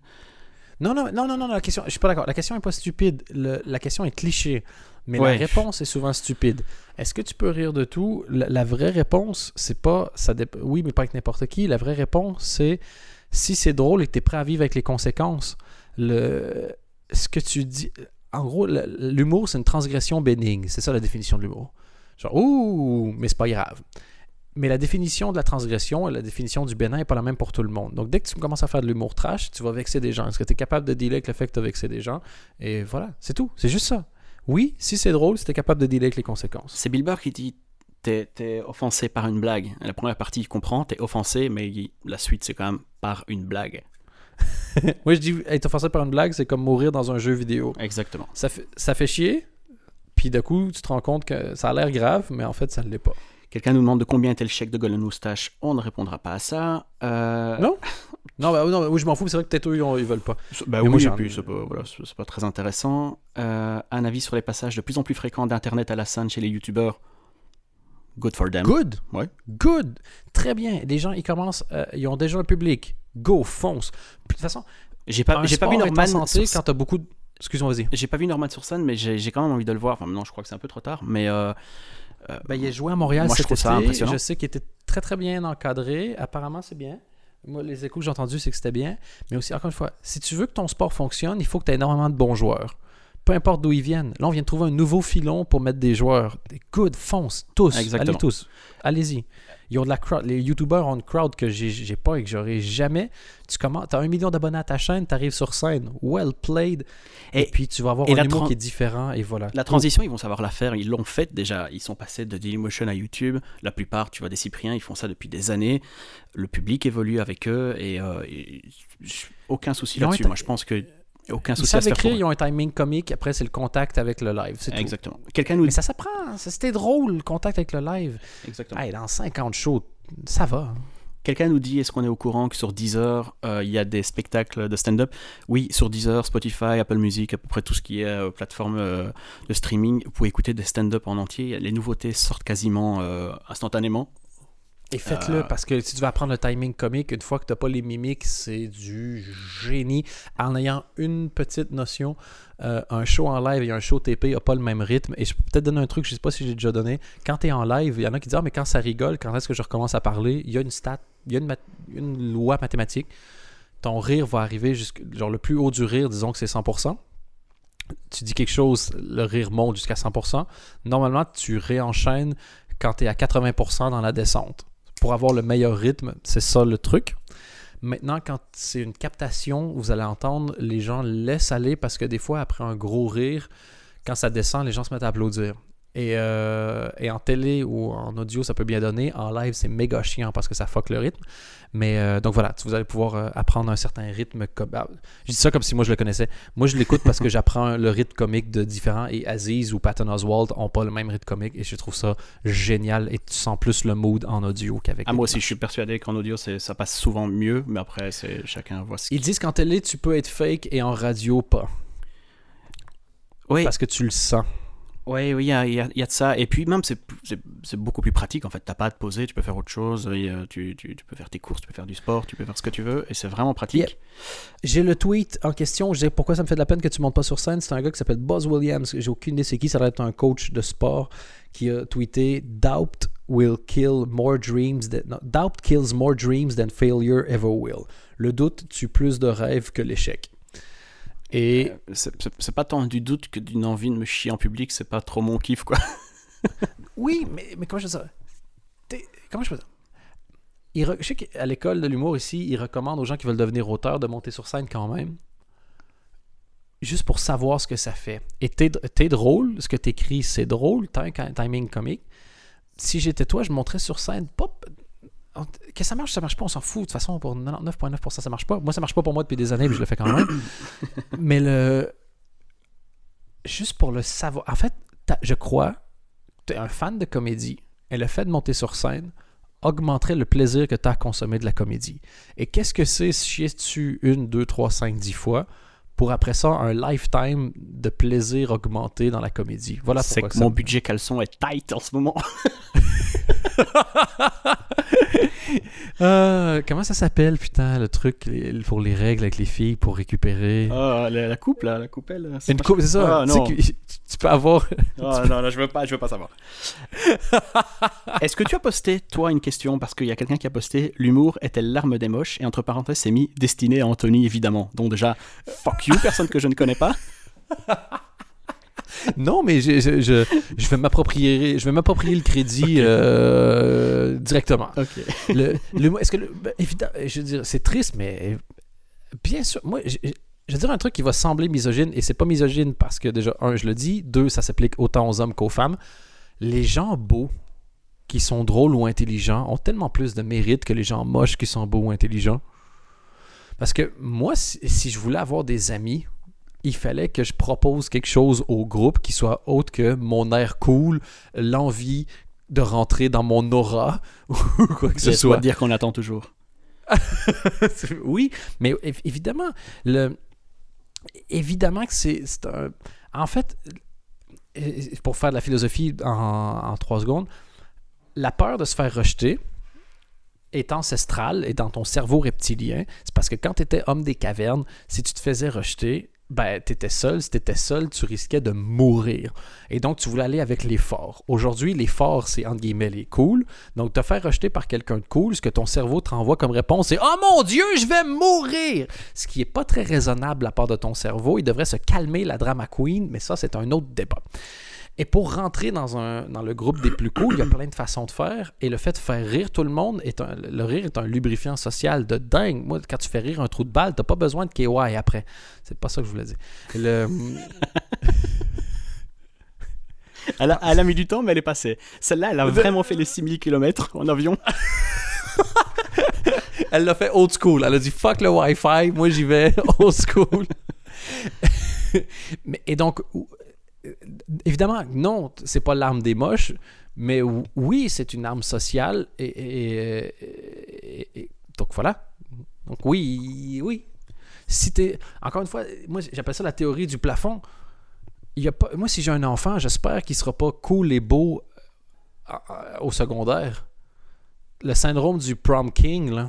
Non, non, non, non, non, la question, je suis pas d'accord. La question est pas stupide. la question est cliché. Mais la réponse est souvent stupide. Est-ce que tu peux rire de tout? La, vraie réponse, c'est pas. Ça oui, mais pas avec n'importe qui. La vraie réponse, c'est si c'est drôle et que tu es prêt à vivre avec les conséquences. Le, ce que tu dis en gros, l'humour, c'est une transgression bénigne. C'est ça la définition de l'humour. Genre, ouh, mais c'est pas grave. Mais la définition de la transgression et la définition du bénin n'est pas la même pour tout le monde. Donc, dès que tu commences à faire de l'humour trash, tu vas vexer des gens. Est-ce que tu es capable de dealer avec le fait que tu as vexé des gens? Et voilà, c'est tout. C'est juste ça. Oui, si c'est drôle, si tu es capable de dealer avec les conséquences. C'est Bill qui dit T'es es offensé par une blague. La première partie, il comprend, t'es offensé, mais la suite, c'est quand même par une blague. Moi, je dis être offensé par une blague, c'est comme mourir dans un jeu vidéo. Exactement. Ça fait, ça fait chier, puis d'un coup, tu te rends compte que ça a l'air grave, mais en fait, ça ne l'est pas. Quelqu'un nous demande de combien était le chèque de Golden Moustache. On ne répondra pas à ça. Euh, non? Non, bah, non oui, je m'en fous, c'est vrai que peut-être eux, ils, veulent pas. Bah oui, et puis c'est pas, voilà, pas, très intéressant. Euh, un avis sur les passages de plus en plus fréquents d'Internet à la scène chez les youtubeurs Good for them. Good. Ouais. Good. Très bien. Les gens, ils commencent, euh, ils ont déjà un public. Go, fonce. De toute façon, j'ai pas, j'ai pas vu Norman santé quand t'as beaucoup de... Excuse-moi, vas-y. J'ai pas vu Norman sur scène, mais j'ai quand même envie de le voir. Enfin, non, je crois que c'est un peu trop tard, mais. Euh, euh, ben, il a joué à Montréal moi, cet je été. Ça impressionnant. Je sais qu'il était très très bien encadré. Apparemment, c'est bien. Moi, les échos que j'ai entendus, c'est que c'était bien. Mais aussi, encore une fois, si tu veux que ton sport fonctionne, il faut que tu aies énormément de bons joueurs peu importe d'où ils viennent. Là, on vient de trouver un nouveau filon pour mettre des joueurs. Des good, fonce, tous. Allez tous. Allez-y. Ils ont de la crowd. Les YouTubers ont une crowd que j'ai pas et que j'aurai jamais. Tu commences, as un million d'abonnés à ta chaîne, tu arrives sur scène, well played, et, puis tu vas avoir un humour qui est différent, et voilà. La transition, ils vont savoir la faire. Ils l'ont fait déjà. Ils sont passés de Dailymotion à YouTube. La plupart, tu vois, des Cypriens, ils font ça depuis des années. Le public évolue avec eux, et, euh, aucun souci là-dessus. Moi, je pense que aucun souci ils savent écrire, ils ont un timing comique. Après, c'est le contact avec le live. C'est Exactement. Quelqu'un nous... Mais ça s'apprend. C'était drôle, le contact avec le live. Exactement. Hey, dans 50 shows, ça va. Quelqu'un nous dit est-ce qu'on est au courant que sur Deezer, euh, il y a des spectacles de stand-up? Oui, sur Deezer, Spotify, Apple Music, à peu près tout ce qui est euh, plateforme euh, de streaming, vous pouvez écouter des stand-up en entier. Les nouveautés sortent quasiment instantanément. Et faites-le, euh. parce que si tu veux apprendre le timing comique, une fois que tu n'as pas les mimiques, c'est du génie. En ayant une petite notion, euh, un show en live et un show TP n'a pas le même rythme. Et je peux peut-être donner un truc, je ne sais pas si j'ai déjà donné. Quand tu es en live, il y en a qui disent Ah, mais quand ça rigole, quand est-ce que je recommence à parler? Il y a une stat, il y a une, une loi mathématique. Ton rire va arriver jusqu'à. Genre, le plus haut du rire, disons que c'est 100% tu dis quelque chose, le rire monte jusqu'à 100%. Normalement, tu réenchaînes quand tu es à 80% dans la descente pour avoir le meilleur rythme, c'est ça le truc. Maintenant, quand c'est une captation, vous allez entendre, les gens laissent aller parce que des fois, après un gros rire, quand ça descend, les gens se mettent à applaudir. Et, euh, en télé ou en audio, ça peut bien donner. En live, c'est méga chiant parce que ça fuck le rythme. Mais euh, donc voilà, vous allez pouvoir euh, apprendre un certain rythme. Comme, ah, je dis ça comme si moi je le connaissais. Moi, je l'écoute parce que j'apprends le rythme comique de différents. Et Aziz ou Patton Oswald ont pas le même rythme comique. Et je trouve ça génial. Et tu sens plus le mood en audio qu'avec. Ah, moi aussi, je suis persuadé qu'en audio, ça passe souvent mieux. Mais après, c'est chacun voit ce qu'il Ils disent qu'en télé, tu peux être fake et en radio, pas. Oui, Parce que tu le sens. Oui, oui, il y a, y y a de ça. Et puis même, c'est beaucoup plus pratique. En fait, t'as pas à te poser, tu peux faire autre chose. et, euh, tu, tu- tu peux faire tes courses, tu peux faire du sport, tu peux faire ce que tu veux. Et c'est vraiment pratique. J'ai le tweet en question. Je pourquoi ça me fait de la peine que tu montes pas sur scène? C'est un gars qui s'appelle Buzz Williams. J'ai aucune idée c'est qui. Ça doit être un coach de sport qui a tweeté Doubt will kill more dreams. Than, Doubt kills more dreams than failure ever will. Le doute tue plus de rêves que l'échec. Et Euh, C'est pas tant du doute que d'une envie de me chier en public. C'est pas trop mon kiff, quoi. oui, mais, mais comment je ça? Comment je fais ça? Il re- Je sais qu'à l'école de l'humour ici, ils recommandent aux gens qui veulent devenir auteurs de monter sur scène quand même. Juste pour savoir ce que ça fait. Et t'es drôle, ce que t'écris, c'est drôle, t'as un timing comique. Si j'étais toi, je monterais sur scène. Pas, que ça marche, ça marche pas, on s'en fout. De toute façon, pour 99,9%, ça marche pas. Moi, ça marche pas pour moi depuis des années, mais je le fais quand même. mais le. Juste pour le savoir. En fait, je crois, tu es un fan de comédie et le fait de monter sur scène augmenterait le plaisir que tu as à consommer de la comédie. Et qu'est-ce que c'est chier dessus une, deux, trois, cinq, dix fois pour après ça un lifetime de plaisir augmenté dans la comédie? Voilà C'est que ça mon budget caleçon est tight en ce moment. Euh, comment ça s'appelle, putain, le truc pour les règles avec les filles pour récupérer? Ah, la, la coupe, là, la coupelle. c'est Une coupe, c'est ça. Ah, tu sais non. tu peux avoir. Ah, non, non, je veux pas, je veux pas savoir. Est-ce que tu as posté, toi, une question? Parce qu'il y a quelqu'un qui a posté L'humour était l'arme des moches, et entre parenthèses, c'est mis destiné à Anthony, évidemment. Donc, déjà, fuck you, personne que je ne connais pas. Non, mais je, je, je, je vais m'approprier, je vais m'approprier le crédit euh, directement. Ok. Le, le- est-ce que le- ben, évidemment, je veux dire, c'est triste, mais bien sûr, moi, je, veux dire un truc qui va sembler misogyne, et c'est pas misogyne parce que déjà, un, je le dis, deux, ça s'applique autant aux hommes qu'aux femmes. Les gens beaux qui sont drôles ou intelligents ont tellement plus de mérite que les gens moches qui sont beaux ou intelligents. Parce que moi, si, si je voulais avoir des amis, il fallait que je propose quelque chose au groupe qui soit autre que mon air cool, l'envie de rentrer dans mon aura ou quoi que ce soit. soit dire qu'on attend toujours. oui, mais év- évidemment, le, évidemment que c'est un. En fait, euh, pour faire de la philosophie en, en trois secondes, la peur de se faire rejeter est ancestrale et dans ton cerveau reptilien. C'est parce que quand tu étais homme des cavernes, si tu te faisais rejeter, ben, tu étais seul. Si tu étais seul, tu risquais de mourir. Et donc, tu voulais aller avec les forts. Aujourd'hui, les forts, c'est entre guillemets les cool. Donc, te faire rejeter par quelqu'un de cool, ce que ton cerveau te renvoie comme réponse, c'est Oh mon Dieu, je vais mourir Ce qui n'est pas très raisonnable la part de ton cerveau. Il devrait se calmer la drama queen, mais ça, c'est un autre débat. Et pour rentrer dans, un, dans le groupe des plus cool, il y a plein de façons de faire. Et le fait de faire rire tout le monde, est un, le rire est un lubrifiant social de dingue. Moi, quand tu fais rire un trou de balle, t'as pas besoin de KY après. C'est pas ça que je voulais dire. Le, Elle a, elle a mis du temps, mais elle est passée. Celle-là, elle a vraiment fait les 6000 km en avion. elle l'a fait old school. Elle a dit fuck le Wi-Fi, moi j'y vais old school. mais, et donc, évidemment, non, c'est pas l'arme des moches, mais ou- oui, c'est une arme sociale. Et, donc voilà. Donc oui, oui. Si encore une fois, moi j'appelle ça la théorie du plafond. Moi, si j'ai un enfant, j'espère qu'il sera pas cool et beau euh, euh, au secondaire. Le syndrome du prom king,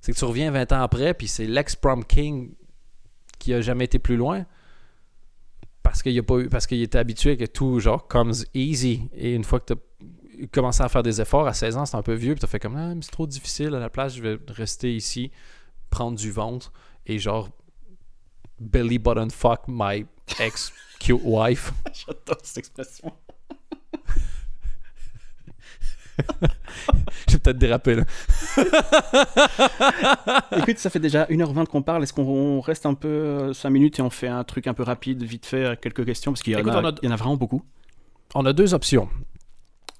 c'est que tu reviens 20 ans après, puis c'est l'ex-prom king qui a jamais été plus loin parce qu'il a pas eu, parce qu'il était habitué que tout genre comes easy et une fois que tu as commencé à faire des efforts à 16 ans, c'est un peu vieux, puis tu as fait comme ah, c'est trop difficile à la place, je vais rester ici, prendre du ventre et genre belly button fuck my ex cute wife. J'adore cette expression. Peut-être déraper là. Écoute, ça fait déjà 1h20 qu'on parle. Est-ce qu'on reste un peu 5 minutes et on fait un truc un peu rapide, vite fait, euh, quelques questions? Parce qu'il y, en a- on a- il y en a vraiment beaucoup. On a deux options.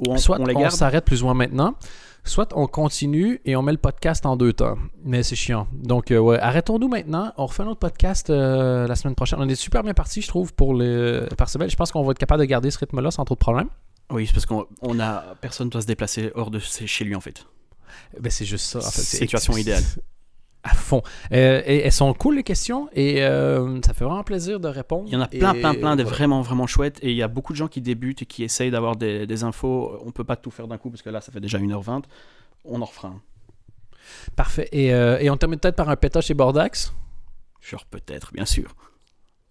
Ou on, soit on les s'arrête plus ou moins maintenant, soit on continue et on met le podcast en deux temps. Mais c'est chiant. Donc, euh, ouais, arrêtons-nous maintenant. On refait un autre podcast euh, la semaine prochaine. On est super bien parti, je trouve, pour le par semaine. Je pense qu'on va être capable de garder ce rythme-là sans trop de problèmes. Oui, c'est parce qu'on on a personne doit se déplacer hors de chez lui en fait. Ben, c'est juste ça. En fait. Situation idéale. À fond. Euh, et elles sont cool, les questions, et euh, ça fait vraiment plaisir de répondre. Il y en a plein, Et plein, plein de vraiment, vraiment chouettes. Et il y a beaucoup de gens qui débutent et qui essayent d'avoir des, des infos. On peut pas tout faire d'un coup parce que là, ça fait déjà 1h20. On en refera un. Parfait. Et, euh, et on termine peut-être par un pétage chez Bordax? Genre peut-être, bien sûr.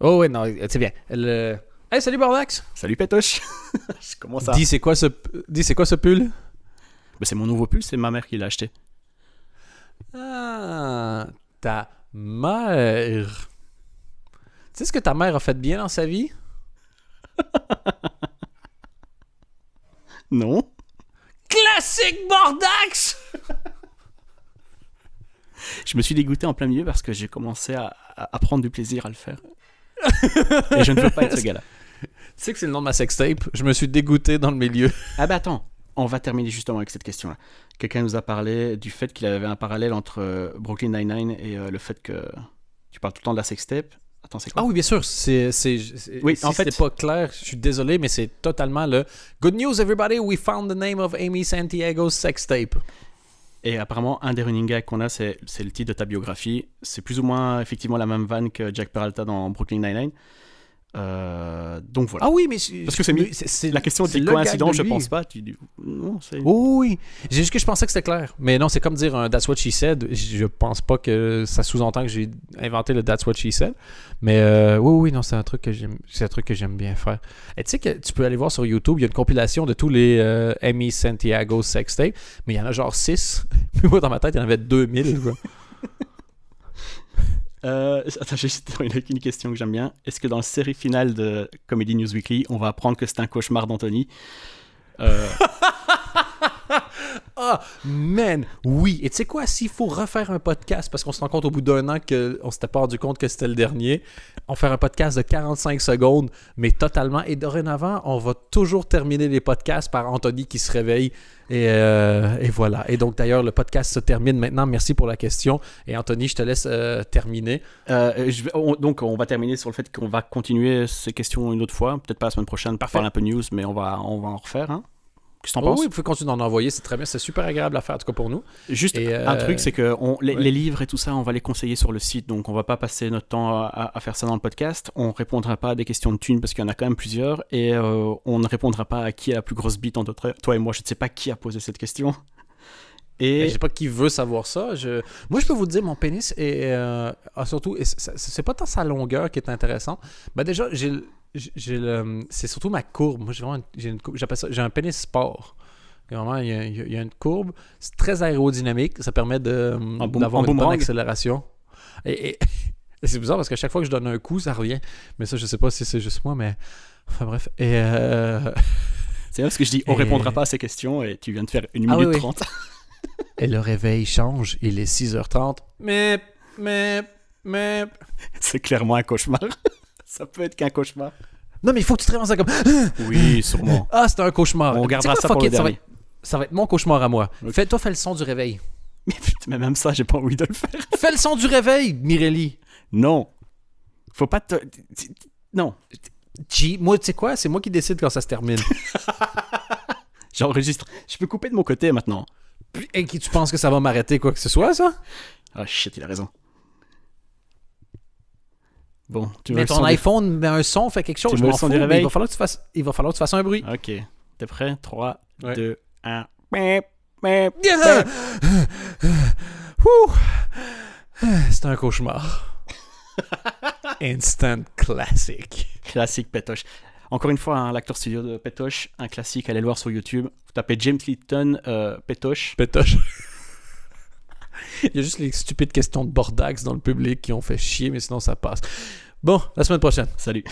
Oh, ouais, non, c'est bien. Le... Hey, salut Bordax! Salut Pétoche Je commence à... Dis, c'est quoi ce, dis, c'est quoi ce pull? Bah, c'est mon nouveau pull, c'est ma mère qui l'a acheté. Ah, ta mère. Tu sais ce que ta mère a fait de bien dans sa vie? Non Classique Bordax! Je me suis dégoûté en plein milieu parce que j'ai commencé à, à- à prendre du plaisir à le faire. et je ne veux pas être ce gars-là. Tu sais que c'est le nom de ma sextape? Je me suis dégoûté dans le milieu. Ah bah attends, on va terminer justement avec cette question-là. Quelqu'un nous a parlé du fait qu'il avait un parallèle entre euh, Brooklyn Nine-Nine et euh, le fait que tu parles tout le temps de la sextape. Attends, c'est quoi? Ah oui, bien sûr. C'est, c'est, c'est- Oui, si en fait- c'était pas clair, je suis désolé, mais c'est totalement le Good news, everybody, we found the name of Amy Santiago's sextape. Et apparemment, un des running gags qu'on a, c'est c'est le titre de ta biographie. C'est plus ou moins effectivement la même vanne que Jack Peralta dans Brooklyn Nine-Nine. Euh, donc voilà. Ah oui, mais Parce que c'est c'est, la question c'est était le gag coïncidence, de je pense pas. Tu non, c'est... Oh oui, j'ai juste que je pensais que c'était clair. Mais non, c'est comme dire un That's what she said. Je pense pas que ça sous-entend que j'ai inventé le That's what she said. Mais euh, oui, oui, non, c'est un truc que j'aime, c'est un truc que j'aime bien faire. Et tu sais que tu peux aller voir sur YouTube, il y a une compilation de tous les euh, Amy Santiago sextapes, mais il y en a genre 6. Puis moi, dans ma tête, il y en avait 2000. Euh, attends, j'ai juste une question que j'aime bien. Est-ce que dans la série finale de Comedy News Weekly, on va apprendre que c'est un cauchemar d'Anthony? Euh, Ah, man, oui. Et tu sais quoi, s'il faut refaire un podcast, parce qu'on se rend compte au bout d'un an qu'on s'était pas rendu compte que c'était le dernier, on fait un podcast de 45 secondes, mais totalement. Et dorénavant, on va toujours terminer les podcasts par Anthony qui se réveille. Et, euh, et voilà. Et donc, d'ailleurs, le podcast se termine maintenant. Merci pour la question. Et Anthony, je te laisse euh, terminer. euh, je vais- on- donc, on va terminer sur le fait qu'on va continuer ces questions une autre fois. Peut-être pas la semaine prochaine Parfait. parler un peu news, mais on va, on va en refaire. Hein Qu'est-ce que t'en Oh penses? Oui, vous pouvez continuer d'en envoyer. C'est très bien. C'est super agréable à faire, en tout cas pour nous. Juste Et, un euh, truc, c'est que on- les, ouais. les livres et tout ça, on va les conseiller sur le site, donc on va pas passer notre temps à, faire ça dans le podcast. On répondra pas à des questions de thunes parce qu'il y en a quand même plusieurs, et euh, on ne répondra pas à qui a la plus grosse bite entre toi- toi et moi. Je ne sais pas qui a posé cette question. Et... Je sais pas qui veut savoir ça. Je... Moi, je peux vous dire, mon pénis est euh, ah, surtout. c'est- pas tant sa longueur qui est intéressante. Ben déjà, j'ai. C'est surtout ma courbe. Moi, j'ai vraiment. une- J'ai une courbe- ça. Un pénis sport. Vraiment, il y, a, il y une courbe. C'est très aérodynamique. Ça permet d'avoir une bonne accélération. Et, c'est bizarre parce que chaque fois que je donne un coup, ça revient. Mais ça, je sais pas si c'est juste moi, mais. Enfin bref. Et. euh, c'est parce que je dis on Et- répondra pas à ces questions, et tu viens de faire une Ah minute oui, oui. trente. Et le réveil change. Il est 6h30. Mais. Mais. Mais. c'est clairement un cauchemar. Ça peut être qu'un cauchemar. Non, mais il faut que tu te réveilles ça comme. Oui, sûrement. Ah, c'était un cauchemar. On gardera quoi, ça pour le ça va, être, ça va être mon cauchemar à moi. Fais, toi, fais le son du réveil. Mais putain, mais même ça, j'ai pas envie de le faire. fais le son du réveil, Mirelli. Non. Faut pas te. Non. G, moi, tu sais quoi? C'est moi qui décide quand ça se termine. J'enregistre. Je peux couper de mon côté maintenant. Et qui tu penses que ça va m'arrêter quoi que ce soit, ça? Ah shit, il a raison. Bon, tu veux Mais ton iPhone met un son, fait quelque chose. Tu je veux m'en le son fous, du mais réveil? Il va falloir que tu fasses, il va falloir que tu fasses un bruit. Ok. T'es prêt? 3, Ouais. 2, 1. Mep, mep. Yeah! Ouh! C'est un cauchemar. Instant classic. Classique Pétoche. Encore une fois, hein, l'acteur studio de Pétoche, un classique, allez le voir sur YouTube. Vous tapez James Litton euh, Pétoche. Pétoche. Il y a juste les stupides questions de Bordax dans le public qui ont fait chier, mais sinon ça passe. Bon, la semaine prochaine. Salut.